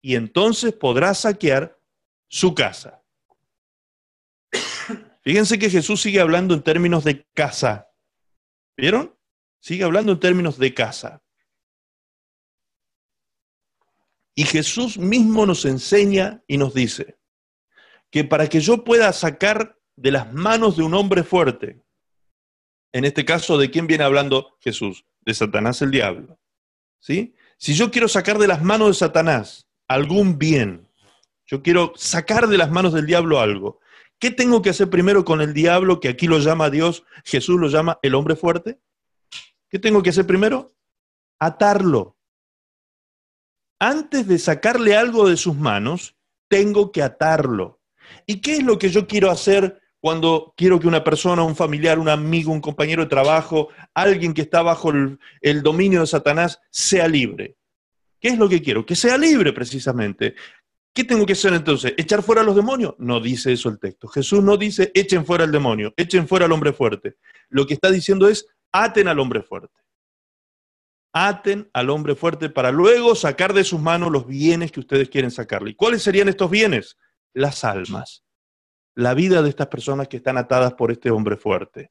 y entonces podrá saquear su casa. Fíjense que Jesús sigue hablando en términos de casa. ¿Vieron? Sigue hablando en términos de casa. Y Jesús mismo nos enseña y nos dice que para que yo pueda sacar de las manos de un hombre fuerte, en este caso, ¿de quién viene hablando Jesús? De Satanás el diablo. ¿Sí? Si yo quiero sacar de las manos de Satanás algún bien, yo quiero sacar de las manos del diablo algo, ¿qué tengo que hacer primero con el diablo, que aquí lo llama Dios, Jesús lo llama el hombre fuerte? ¿Qué tengo que hacer primero? Atarlo. Antes de sacarle algo de sus manos, tengo que atarlo. ¿Y qué es lo que yo quiero hacer cuando quiero que una persona, un familiar, un amigo, un compañero de trabajo, alguien que está bajo el, dominio de Satanás, sea libre? ¿Qué es lo que quiero? Que sea libre precisamente. ¿Qué tengo que hacer entonces? ¿Echar fuera a los demonios? No dice eso el texto. Jesús no dice echen fuera al demonio, echen fuera al hombre fuerte. Lo que está diciendo es aten al hombre fuerte aten al hombre fuerte para luego sacar de sus manos los bienes que ustedes quieren sacarle. ¿Y cuáles serían estos bienes? Las almas, la vida de estas personas que están atadas por este hombre fuerte.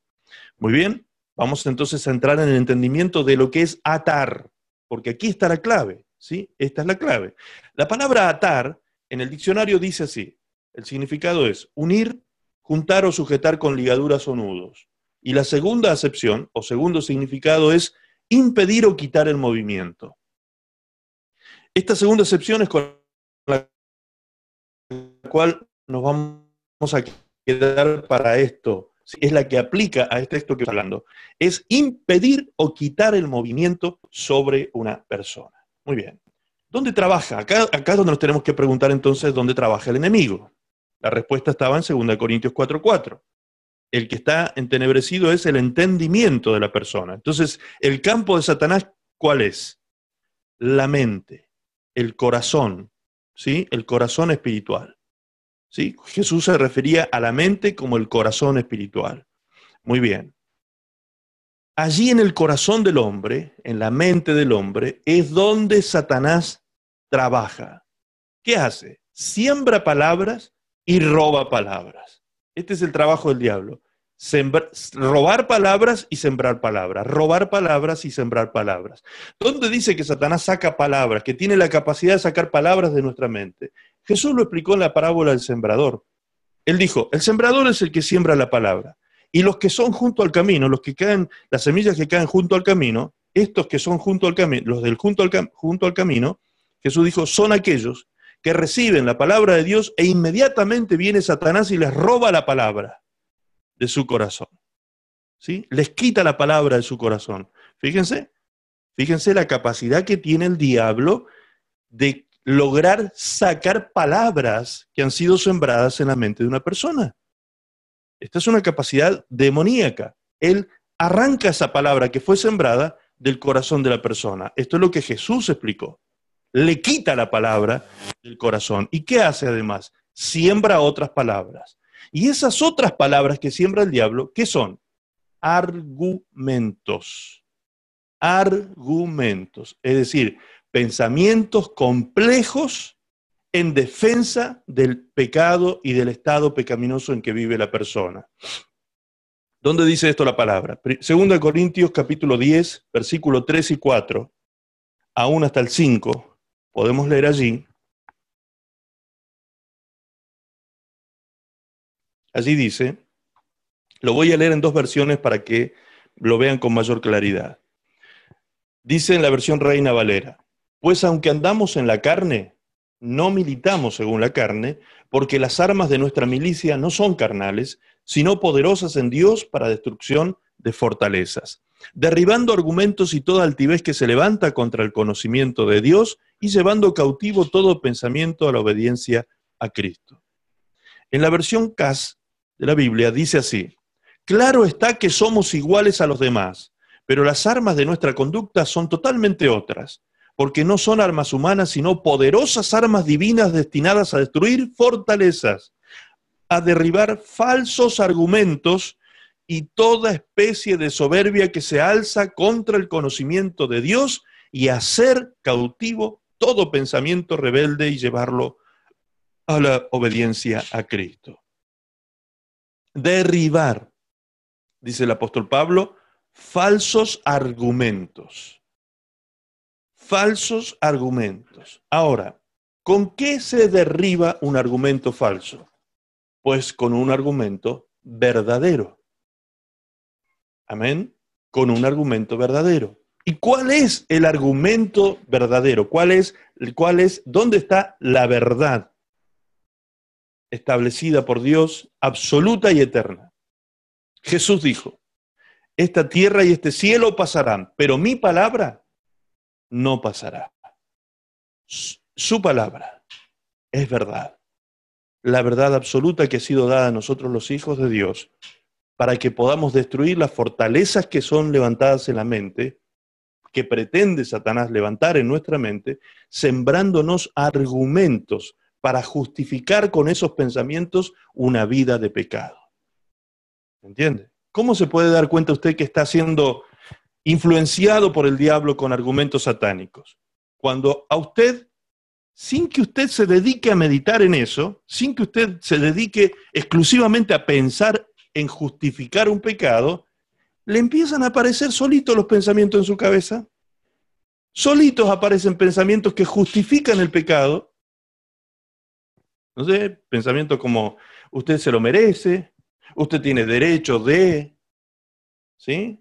Muy bien, vamos entonces a entrar en el entendimiento de lo que es atar, porque aquí está la clave, ¿sí? Esta es la clave. La palabra atar en el diccionario dice así, el significado es unir, juntar o sujetar con ligaduras o nudos. Y la segunda acepción o segundo significado es impedir o quitar el movimiento. Esta segunda excepción es con la cual nos vamos a quedar para esto. Es la que aplica a este texto que estoy hablando. Es impedir o quitar el movimiento sobre una persona. Muy bien. ¿Dónde trabaja? Acá, acá es donde nos tenemos que preguntar entonces dónde trabaja el enemigo. La respuesta estaba en 2 Corintios 4:4 el que está entenebrecido es el entendimiento de la persona. Entonces, el campo de Satanás, ¿cuál es? La mente, el corazón, ¿sí? El corazón espiritual. ¿Sí? Jesús se refería a la mente como el corazón espiritual. Muy bien. Allí en el corazón del hombre, en la mente del hombre, es donde Satanás trabaja. ¿Qué hace? Siembra palabras y roba palabras. Este es el trabajo del diablo. robar palabras y sembrar palabras, robar palabras y sembrar palabras. ¿Dónde dice que Satanás saca palabras, que tiene la capacidad de sacar palabras de nuestra mente? Jesús lo explicó en la parábola del sembrador. Él dijo, el sembrador es el que siembra la palabra. Y los que son junto al camino, los que caen, las semillas que caen junto al camino, estos que son junto al camino, los del junto al, camino, Jesús dijo, son aquellos que reciben la palabra de Dios e inmediatamente viene Satanás y les roba la palabra de su corazón. ¿Sí? Les quita la palabra de su corazón. Fíjense, fíjense la capacidad que tiene el diablo de lograr sacar palabras que han sido sembradas en la mente de una persona. Esta es una capacidad demoníaca. Él arranca esa palabra que fue sembrada del corazón de la persona. Esto es lo que Jesús explicó le quita la palabra del corazón. ¿Y qué hace además? Siembra otras palabras. Y esas otras palabras que siembra el diablo, ¿qué son? Argumentos. Argumentos. Es decir, pensamientos complejos en defensa del pecado y del estado pecaminoso en que vive la persona. ¿Dónde dice esto la palabra? Segunda Corintios capítulo 10, versículo 3 y 4, aún hasta el 5, Podemos leer allí. Allí dice, lo voy a leer en dos versiones para que lo vean con mayor claridad. Dice en la versión Reina Valera, pues aunque andamos en la carne, no militamos según la carne, porque las armas de nuestra milicia no son carnales, sino poderosas en Dios para destrucción de fortalezas derribando argumentos y toda altivez que se levanta contra el conocimiento de Dios y llevando cautivo todo pensamiento a la obediencia a Cristo. En la versión CAS de la Biblia dice así, claro está que somos iguales a los demás, Pero las armas de nuestra conducta son totalmente otras, porque no son armas humanas, sino poderosas armas divinas destinadas a destruir fortalezas, a derribar falsos argumentos y toda especie de soberbia que se alza contra el conocimiento de Dios y hacer cautivo todo pensamiento rebelde y llevarlo a la obediencia a Cristo. Derribar, dice el apóstol Pablo, falsos argumentos. Falsos argumentos. Ahora, ¿con qué se derriba un argumento falso? Pues con un argumento verdadero. Amén. Con un argumento verdadero. ¿Y cuál es el argumento verdadero? ¿Cuál es, cuál es, dónde está la verdad establecida por Dios, absoluta y eterna? Jesús dijo, esta tierra y este cielo pasarán, pero mi palabra no pasará. Su palabra es verdad. La verdad absoluta que ha sido dada a nosotros los hijos de Dios para que podamos destruir las fortalezas que son levantadas en la mente, que pretende Satanás levantar en nuestra mente, sembrándonos argumentos para justificar con esos pensamientos una vida de pecado. ¿Entiende? ¿Cómo se puede dar cuenta usted que está siendo influenciado por el diablo con argumentos satánicos? Cuando a usted, sin que usted se dedique a meditar en eso, sin que usted se dedique exclusivamente a pensar en justificar un pecado, le empiezan a aparecer solitos los pensamientos en su cabeza. Solitos aparecen pensamientos que justifican el pecado. No sé, pensamientos como usted se lo merece, usted tiene derecho de, ¿sí?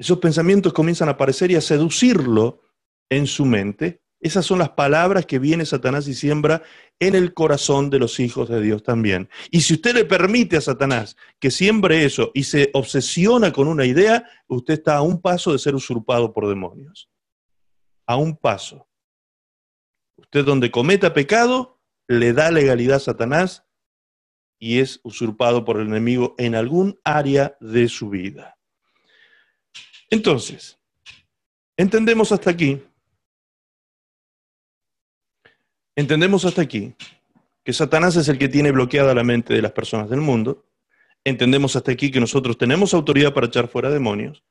Esos pensamientos comienzan a aparecer y a seducirlo en su mente. Esas son las palabras que viene Satanás y siembra en el corazón de los hijos de Dios también. Y si usted le permite a Satanás que siembre eso y se obsesiona con una idea, usted está a un paso de ser usurpado por demonios. A un paso. Usted donde cometa pecado, le da legalidad a Satanás y es usurpado por el enemigo en algún área de su vida. Entonces, entendemos hasta aquí, entendemos hasta aquí que Satanás es el que tiene bloqueada la mente de las personas del mundo, entendemos hasta aquí que nosotros tenemos autoridad para echar fuera demonios,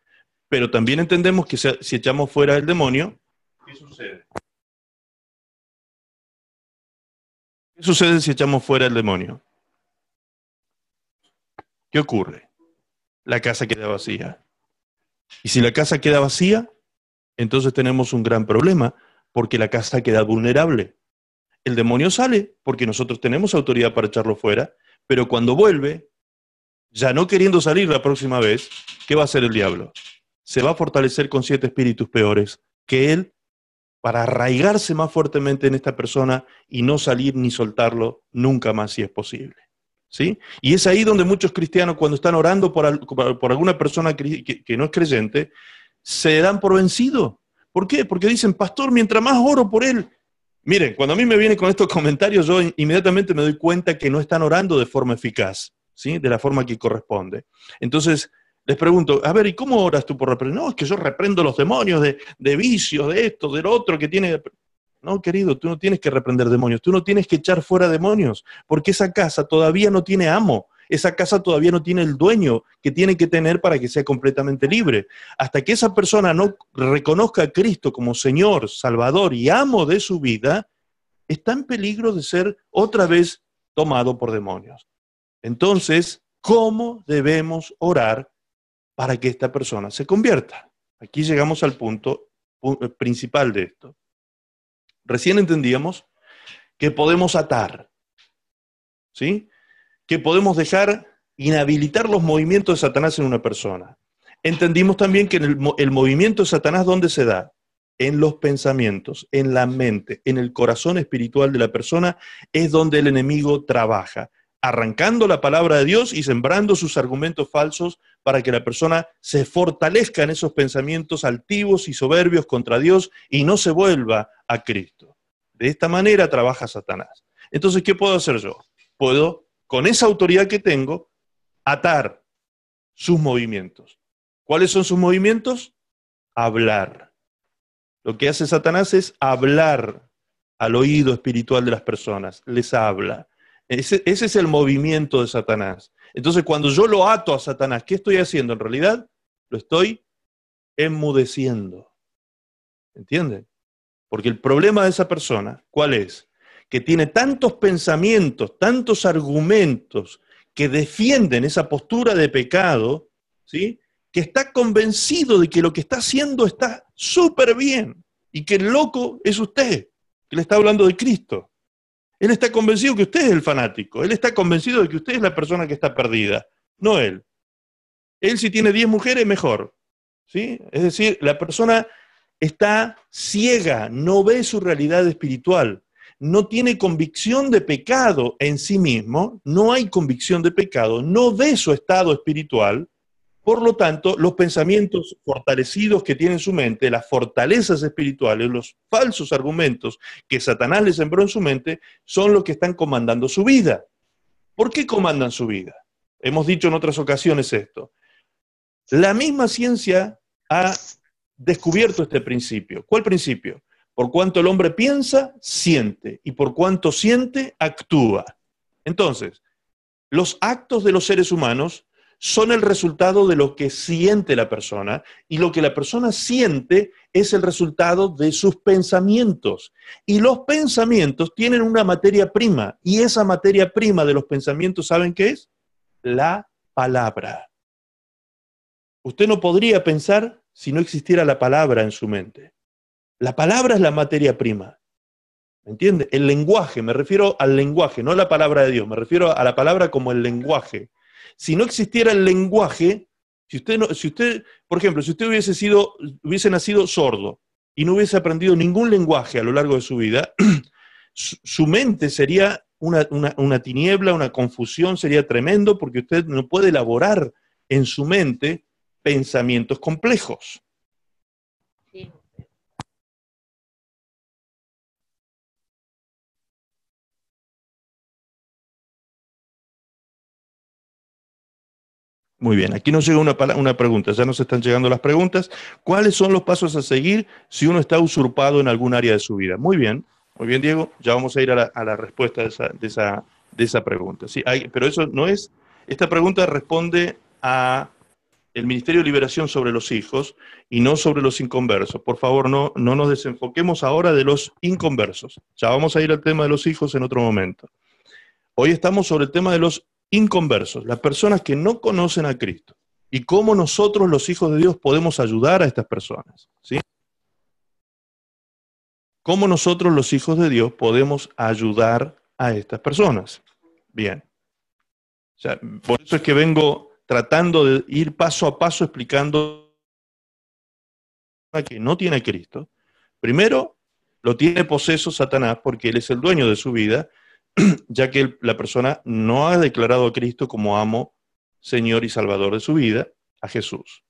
pero también entendemos que si echamos fuera el demonio, ¿qué sucede? ¿Qué sucede si echamos fuera el demonio? ¿Qué ocurre? La casa queda vacía. Y si la casa queda vacía, entonces tenemos un gran problema, porque la casa queda vulnerable. El demonio sale porque nosotros tenemos autoridad para echarlo fuera, pero cuando vuelve, ya no queriendo salir la próxima vez, ¿qué va a hacer el diablo? Se va a fortalecer con siete espíritus peores que él para arraigarse más fuertemente en esta persona y no salir ni soltarlo nunca más si es posible. ¿Sí? Y es ahí donde muchos cristianos, cuando están orando por, alguna persona que, no es creyente, se dan por vencido. ¿Por qué? Porque dicen, pastor, mientras más oro por él. Miren, cuando a mí me vienen con estos comentarios, yo inmediatamente me doy cuenta que no están orando de forma eficaz, ¿sí? De la forma que corresponde. Entonces, les pregunto, a ver, ¿y cómo oras tú por reprender? No, es que yo reprendo los demonios de, de vicios, de esto, del otro que tiene... No, querido, tú no tienes que reprender demonios, tú no tienes que echar fuera demonios, porque esa casa todavía no tiene amo, esa casa todavía no tiene el dueño que tiene que tener para que sea completamente libre. Hasta que esa persona no reconozca a Cristo como Señor, Salvador y amo de su vida, está en peligro de ser otra vez tomado por demonios. Entonces, ¿cómo debemos orar para que esta persona se convierta? Aquí llegamos al punto principal de esto. Recién entendíamos que podemos atar, ¿sí? Que podemos dejar inhabilitar los movimientos de Satanás en una persona. Entendimos también que el, el movimiento de Satanás, ¿dónde se da? En los pensamientos, en la mente, en el corazón espiritual de la persona, es donde el enemigo trabaja, arrancando la palabra de Dios y sembrando sus argumentos falsos para que la persona se fortalezca en esos pensamientos altivos y soberbios contra Dios y no se vuelva a Cristo. De esta manera trabaja Satanás. Entonces, ¿qué puedo hacer yo? Puedo, con esa autoridad que tengo, atar sus movimientos. ¿Cuáles son sus movimientos? Hablar. Lo que hace Satanás es hablar al oído espiritual de las personas, les habla. Ese, es el movimiento de Satanás. Entonces, cuando yo lo ato a Satanás, ¿qué estoy haciendo? En realidad, lo estoy enmudeciendo. ¿Entienden? Porque el problema de esa persona, ¿cuál es? Que tiene tantos pensamientos, tantos argumentos que defienden esa postura de pecado, ¿sí? Que está convencido de que lo que está haciendo está súper bien y que el loco es usted, que le está hablando de Cristo. Él está convencido que usted es el fanático, él está convencido de que usted es la persona que está perdida, no él. Él si tiene 10 mujeres, mejor. ¿sí? Es decir, la persona está ciega, no ve su realidad espiritual, no tiene convicción de pecado en sí mismo, no hay convicción de pecado, no ve su estado espiritual, por lo tanto, los pensamientos fortalecidos que tiene en su mente, las fortalezas espirituales, los falsos argumentos que Satanás le sembró en su mente, son los que están comandando su vida. ¿Por qué comandan su vida? Hemos dicho en otras ocasiones esto. La misma ciencia ha descubierto este principio. ¿Cuál principio? Por cuanto el hombre piensa, siente, y por cuanto siente, actúa. Entonces, los actos de los seres humanos son el resultado de lo que siente la persona, y lo que la persona siente es el resultado de sus pensamientos. Y los pensamientos tienen una materia prima, y esa materia prima de los pensamientos, ¿saben qué es? La palabra. Usted no podría pensar si no existiera la palabra en su mente. La palabra es la materia prima. ¿Me entiende? El lenguaje, me refiero al lenguaje, no a la palabra de Dios, me refiero a la palabra como el lenguaje. Si no existiera el lenguaje, si usted, no, si usted por ejemplo, si usted hubiese, sido, hubiese nacido sordo y no hubiese aprendido ningún lenguaje a lo largo de su vida, su, mente sería una, una tiniebla, una confusión, sería tremendo porque usted no puede elaborar en su mente pensamientos complejos. Muy bien, aquí nos llega una, una, pregunta, ya nos están llegando las preguntas. ¿Cuáles son los pasos a seguir si uno está usurpado en algún área de su vida? Muy bien, muy bien, Diego, ya vamos a ir a la, respuesta de esa, de esa, de esa pregunta. Sí, pero eso no es, esta pregunta responde a el Ministerio de Liberación sobre los hijos y no sobre los inconversos. Por favor, no, no nos desenfoquemos ahora de los inconversos. Ya vamos a ir al tema de los hijos en otro momento. Hoy estamos sobre el tema de los inconversos, las personas que no conocen a Cristo y cómo nosotros los hijos de Dios podemos ayudar a estas personas. ¿sí? ¿Cómo nosotros los hijos de Dios podemos ayudar a estas personas? Bien. por eso es que vengo tratando de ir paso a paso explicando que no tiene a Cristo. Primero, lo tiene poseso Satanás porque él es el dueño de su vida, ya que la persona no ha declarado a Cristo como amo, Señor y Salvador de su vida, a Jesús.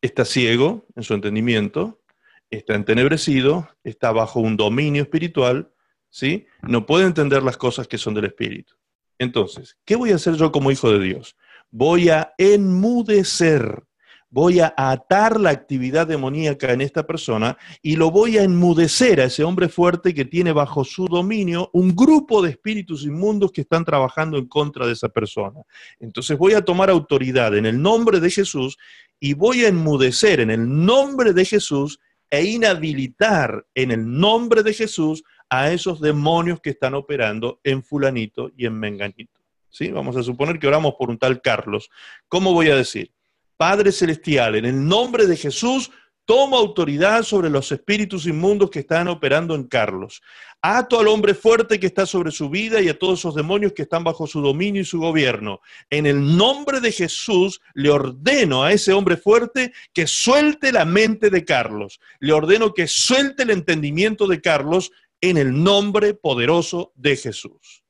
Está ciego en su entendimiento, está entenebrecido, está bajo un dominio espiritual, ¿sí? No puede entender las cosas que son del Espíritu. Entonces, ¿qué voy a hacer yo como hijo de Dios? voy a enmudecer, voy a atar la actividad demoníaca en esta persona y lo voy a enmudecer a ese hombre fuerte que tiene bajo su dominio un grupo de espíritus inmundos que están trabajando en contra de esa persona. Entonces voy a tomar autoridad en el nombre de Jesús y voy a enmudecer en el nombre de Jesús e inhabilitar en el nombre de Jesús a esos demonios que están operando en fulanito y en menganito. Vamos a suponer que oramos por un tal Carlos. ¿Cómo voy a decir? Padre Celestial, en el nombre de Jesús, toma autoridad sobre los espíritus inmundos que están operando en Carlos. Ato al hombre fuerte que está sobre su vida y a todos esos demonios que están bajo su dominio y su gobierno. En el nombre de Jesús le ordeno a ese hombre fuerte que suelte la mente de Carlos. Le ordeno que suelte el entendimiento de Carlos en el nombre poderoso de Jesús.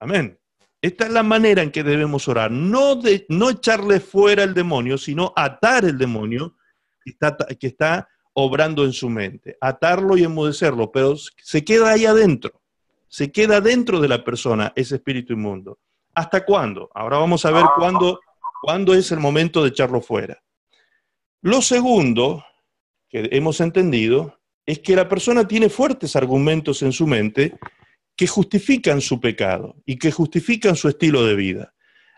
Amén. Esta es la manera en que debemos orar, no, de, no echarle fuera el demonio, sino atar el demonio que está, que está obrando en su mente, atarlo y enmudecerlo, pero se queda ahí adentro, se queda dentro de la persona ese espíritu inmundo. ¿Hasta cuándo? Ahora vamos a ver cuándo, ¿Cuándo es el momento de echarlo fuera? Lo segundo que hemos entendido es que la persona tiene fuertes argumentos en su mente que justifican su pecado y que justifican su estilo de vida.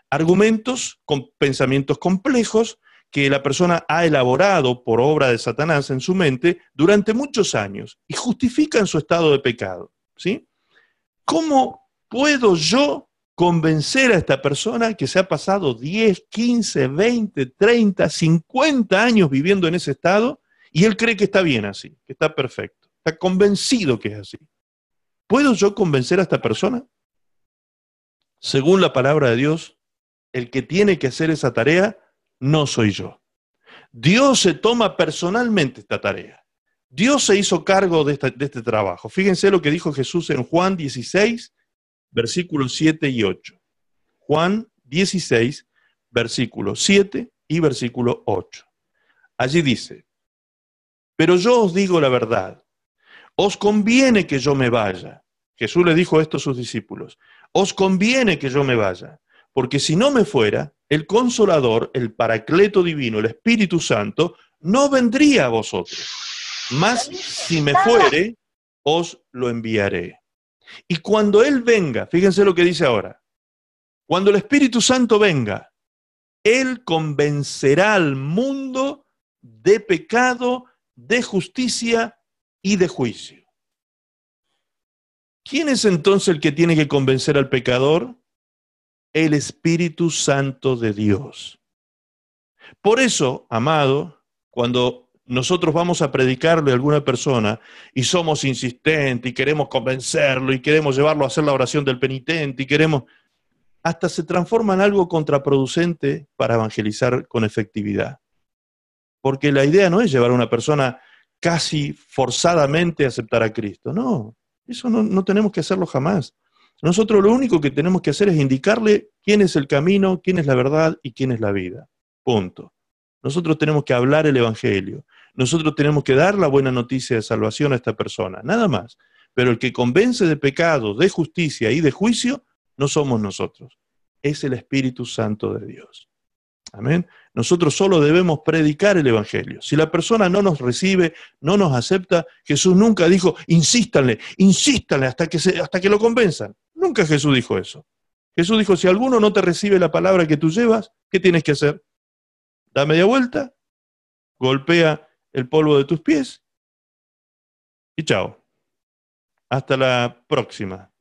Argumentos con pensamientos complejos que la persona ha elaborado por obra de Satanás en su mente durante muchos años y justifican su estado de pecado. ¿sí? ¿Cómo puedo yo convencer a esta persona que se ha pasado 10, 15, 20, 30, 50 años viviendo en ese estado y él cree que está bien así, que está perfecto, está convencido que es así? ¿Puedo yo convencer a esta persona? Según la palabra de Dios, el que tiene que hacer esa tarea no soy yo. Dios se toma personalmente esta tarea. Dios se hizo cargo de, este trabajo. Fíjense lo que dijo Jesús en Juan 16, versículos 7 y 8. Juan 16, versículo 7 y versículo 8. Allí dice, pero yo os digo la verdad, os conviene que yo me vaya. Jesús le dijo esto a sus discípulos, os conviene que yo me vaya, porque si no me fuera, el consolador, el paracleto divino, el Espíritu Santo, no vendría a vosotros. Mas si me fuere, os lo enviaré. Y cuando Él venga, fíjense lo que dice ahora, cuando el Espíritu Santo venga, Él convencerá al mundo de pecado, de justicia y de juicio. ¿Quién es entonces el que tiene que convencer al pecador? El Espíritu Santo de Dios. Por eso, amado, cuando nosotros vamos a predicarle a alguna persona y somos insistentes y queremos convencerlo y queremos llevarlo a hacer la oración del penitente y queremos, hasta se transforma en algo contraproducente para evangelizar con efectividad. Porque la idea no es llevar a una persona casi forzadamente aceptar a Cristo, no, eso no, no tenemos que hacerlo jamás. Nosotros lo único que tenemos que hacer es indicarle quién es el camino, quién es la verdad y quién es la vida. Punto. Nosotros tenemos que hablar el Evangelio. Nosotros tenemos que dar la buena noticia de salvación a esta persona, nada más. Pero el que convence de pecado, de justicia y de juicio, no somos nosotros. Es el Espíritu Santo de Dios. Amén. Nosotros solo debemos predicar el Evangelio. Si la persona no nos recibe, no nos acepta, Jesús nunca dijo, insístanle, insístanle hasta que, hasta que lo convenzan. Nunca Jesús dijo eso. Jesús dijo, si alguno no te recibe la palabra que tú llevas, ¿qué tienes que hacer? Da media vuelta, golpea el polvo de tus pies y chao. Hasta la próxima.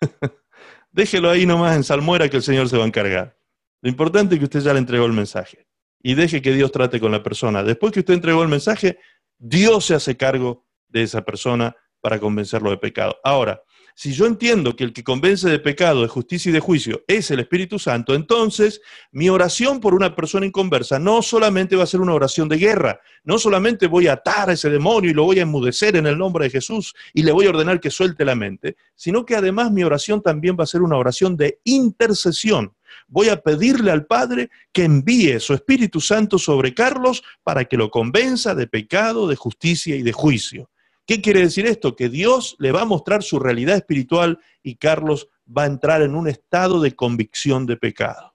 Déjelo ahí nomás en salmuera que el Señor se va a encargar. Lo importante es que usted ya le entregó el mensaje y deje que Dios trate con la persona. Después que usted entregó el mensaje, Dios se hace cargo de esa persona para convencerlo de pecado. Ahora, si yo entiendo que el que convence de pecado, de justicia y de juicio es el Espíritu Santo, entonces mi oración por una persona inconversa no solamente va a ser una oración de guerra, no solamente voy a atar a ese demonio y lo voy a enmudecer en el nombre de Jesús y le voy a ordenar que suelte la mente, sino que además mi oración también va a ser una oración de intercesión. Voy a pedirle al Padre que envíe su Espíritu Santo sobre Carlos para que lo convenza de pecado, de justicia y de juicio. ¿Qué quiere decir esto? Que Dios le va a mostrar su realidad espiritual y Carlos va a entrar en un estado de convicción de pecado.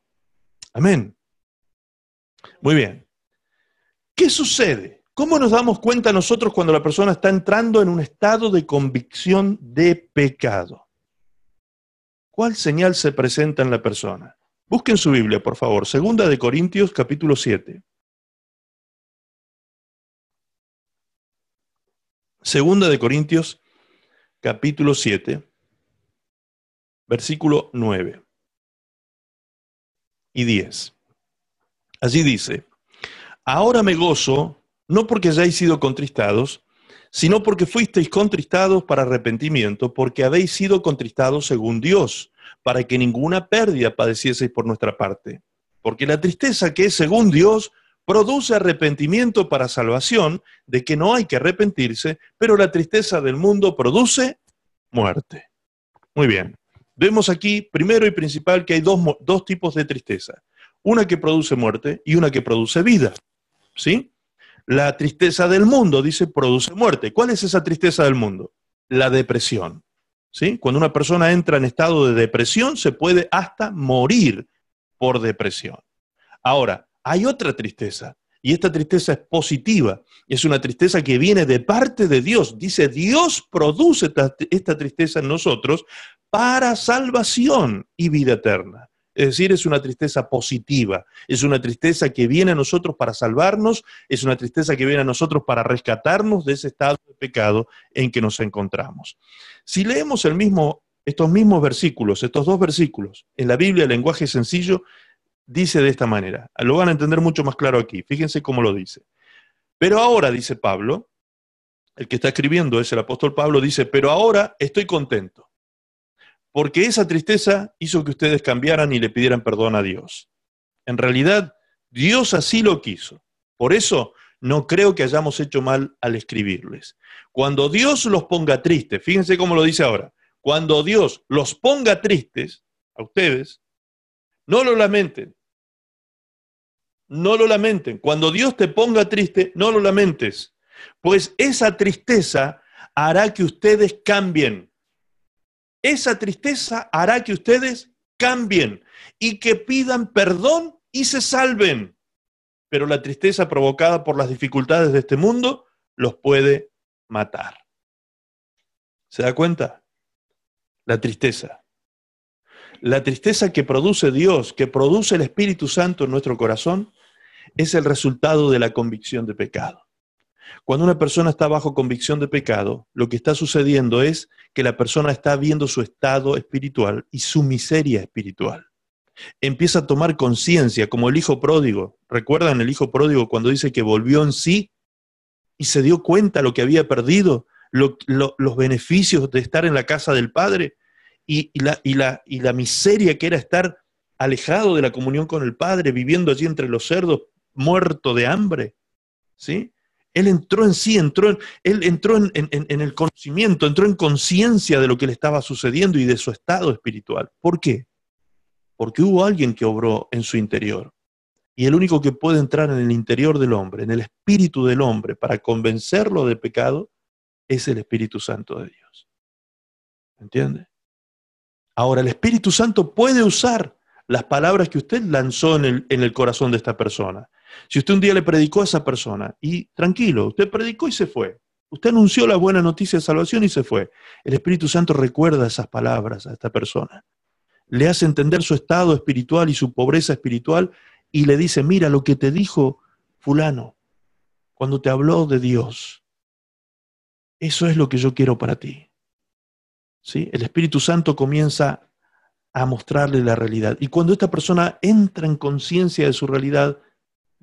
Amén. Muy bien. ¿Qué sucede? ¿Cómo nos damos cuenta nosotros cuando la persona está entrando en un estado de convicción de pecado? ¿Cuál señal se presenta en la persona? Busquen su Biblia, por favor. Segunda de Corintios, capítulo 7. Segunda de Corintios, capítulo 7, versículo 9 y 10. Allí dice, ahora me gozo, no porque hayáis sido contristados, sino porque fuisteis contristados para arrepentimiento, porque habéis sido contristados según Dios, para que ninguna pérdida padecieseis por nuestra parte. Porque la tristeza que según Dios produce arrepentimiento para salvación, de que no hay que arrepentirse, pero la tristeza del mundo produce muerte. Muy bien. Vemos aquí, primero y principal, que hay dos, dos tipos de tristeza. Una que produce muerte y una que produce vida. ¿Sí? La tristeza del mundo, dice, produce muerte. ¿Cuál es esa tristeza del mundo? La depresión. ¿Sí? Cuando una persona entra en estado de depresión, se puede hasta morir por depresión. Ahora, hay otra tristeza, y esta tristeza es positiva, es una tristeza que viene de parte de Dios. Dice, Dios produce esta, esta tristeza en nosotros para salvación y vida eterna. Es decir, es una tristeza positiva, es una tristeza que viene a nosotros para salvarnos, es una tristeza que viene a nosotros para rescatarnos de ese estado de pecado en que nos encontramos. Si leemos el mismo, estos mismos versículos, estos dos versículos, en la Biblia, el lenguaje sencillo, dice de esta manera. Lo van a entender mucho más claro aquí. Fíjense cómo lo dice. Pero ahora, dice Pablo, el que está escribiendo es el apóstol Pablo, dice, pero ahora estoy contento porque esa tristeza hizo que ustedes cambiaran y le pidieran perdón a Dios. En realidad, Dios así lo quiso. Por eso, no creo que hayamos hecho mal al escribirles. Cuando Dios los ponga tristes, fíjense cómo lo dice ahora, cuando Dios los ponga tristes a ustedes, no lo lamenten. No lo lamenten. Cuando Dios te ponga triste, no lo lamentes. Pues esa tristeza hará que ustedes cambien esa tristeza hará que ustedes cambien y que pidan perdón y se salven. Pero la tristeza provocada por las dificultades de este mundo los puede matar. ¿Se da cuenta? La tristeza. La tristeza que produce Dios, que produce el Espíritu Santo en nuestro corazón, es el resultado de la convicción de pecado. Cuando una persona está bajo convicción de pecado, lo que está sucediendo es que la persona está viendo su estado espiritual y su miseria espiritual. Empieza a tomar conciencia, como el hijo pródigo. ¿Recuerdan el hijo pródigo cuando dice que volvió en sí y se dio cuenta lo que había perdido, los beneficios de estar en la casa del Padre y, la, y la miseria que era estar alejado de la comunión con el Padre, viviendo allí entre los cerdos, muerto de hambre? ¿Sí? Él entró en sí, entró en, él entró en, el conocimiento, entró en conciencia de lo que le estaba sucediendo y de su estado espiritual. ¿Por qué? Porque hubo alguien que obró en su interior. Y el único que puede entrar en el interior del hombre, en el espíritu del hombre, para convencerlo de pecado, es el Espíritu Santo de Dios. ¿Entiende? Ahora, el Espíritu Santo puede usar las palabras que usted lanzó en el, en el corazón de esta persona. Si usted un día le predicó a esa persona y tranquilo, usted predicó y se fue. Usted anunció la buena noticia de salvación y se fue. El Espíritu Santo recuerda esas palabras a esta persona. Le hace entender su estado espiritual y su pobreza espiritual y le dice, mira lo que te dijo fulano cuando te habló de Dios. Eso es lo que yo quiero para ti. ¿Sí? El Espíritu Santo comienza a mostrarle la realidad. Y cuando esta persona entra en conciencia de su realidad,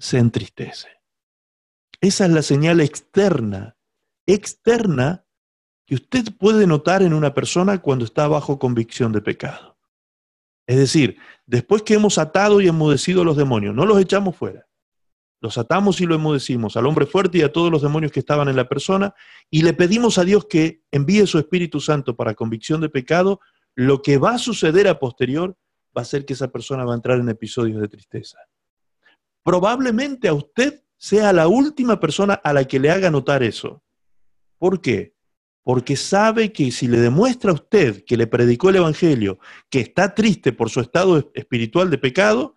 se entristece. Esa es la señal externa, externa que usted puede notar en una persona cuando está bajo convicción de pecado. Es decir, después que hemos atado y enmudecido a los demonios, no los echamos fuera. Los atamos y lo enmudecimos al hombre fuerte y a todos los demonios que estaban en la persona y le pedimos a Dios que envíe su Espíritu Santo para convicción de pecado. Lo que va a suceder a posterior va a ser que esa persona va a entrar en episodios de tristeza probablemente a usted sea la última persona a la que le haga notar eso. ¿Por qué? Porque sabe que si le demuestra a usted que le predicó el Evangelio, que está triste por su estado espiritual de pecado,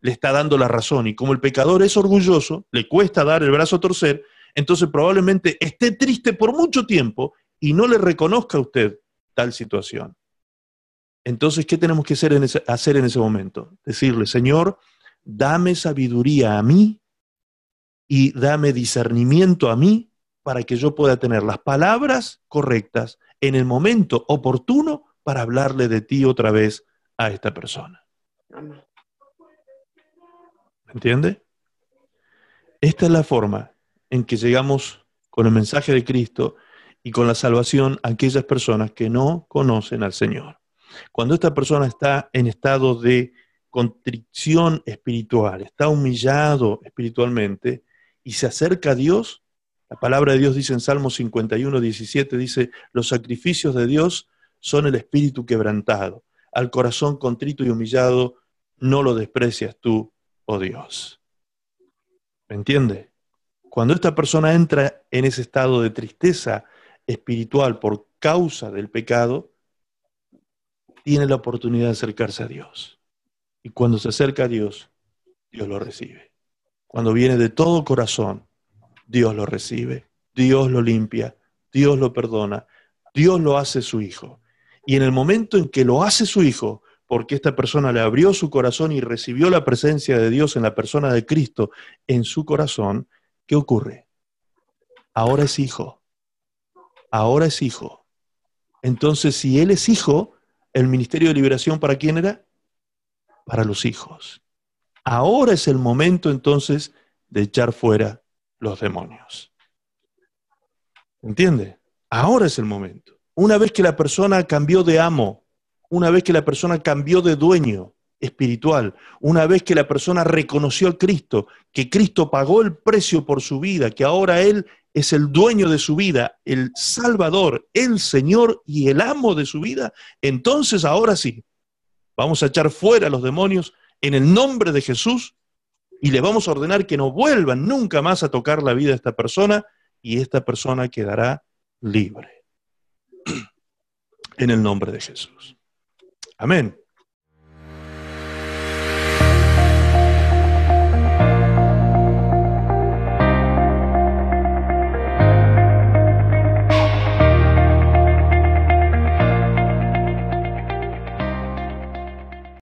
le está dando la razón. Y como el pecador es orgulloso, le cuesta dar el brazo a torcer, entonces probablemente esté triste por mucho tiempo y no le reconozca a usted tal situación. Entonces, ¿qué tenemos que hacer en ese, hacer en ese momento? Decirle, Señor, dame sabiduría a mí y dame discernimiento a mí para que yo pueda tener las palabras correctas en el momento oportuno para hablarle de ti otra vez a esta persona. ¿Me entiende? Esta es la forma en que llegamos con el mensaje de Cristo y con la salvación a aquellas personas que no conocen al Señor. Cuando esta persona está en estado de contrición espiritual, está humillado espiritualmente y se acerca a Dios, la palabra de Dios dice en Salmo 51, 17, dice, los sacrificios de Dios son el espíritu quebrantado. Al corazón contrito y humillado no lo desprecias tú, oh Dios. ¿Me entiende? Cuando esta persona entra en ese estado de tristeza espiritual por causa del pecado, tiene la oportunidad de acercarse a Dios. Y cuando se acerca a Dios, Dios lo recibe. Cuando viene de todo corazón, Dios lo recibe, Dios lo limpia, Dios lo perdona, Dios lo hace su hijo. Y en el momento en que lo hace su hijo, porque esta persona le abrió su corazón y recibió la presencia de Dios en la persona de Cristo en su corazón, ¿qué ocurre? Ahora es hijo. Ahora es hijo. Entonces, si él es hijo, el ministerio de liberación para quién era? Para los hijos. Ahora es el momento entonces de echar fuera los demonios. ¿Entiende? Ahora es el momento. Una vez que la persona cambió de amo, una vez que la persona cambió de dueño espiritual, una vez que la persona reconoció a Cristo, que Cristo pagó el precio por su vida, que ahora Él es el dueño de su vida, el Salvador, el Señor y el amo de su vida, entonces ahora sí, vamos a echar fuera a los demonios en el nombre de Jesús y le vamos a ordenar que no vuelvan nunca más a tocar la vida de esta persona y esta persona quedará libre. En el nombre de Jesús. Amén.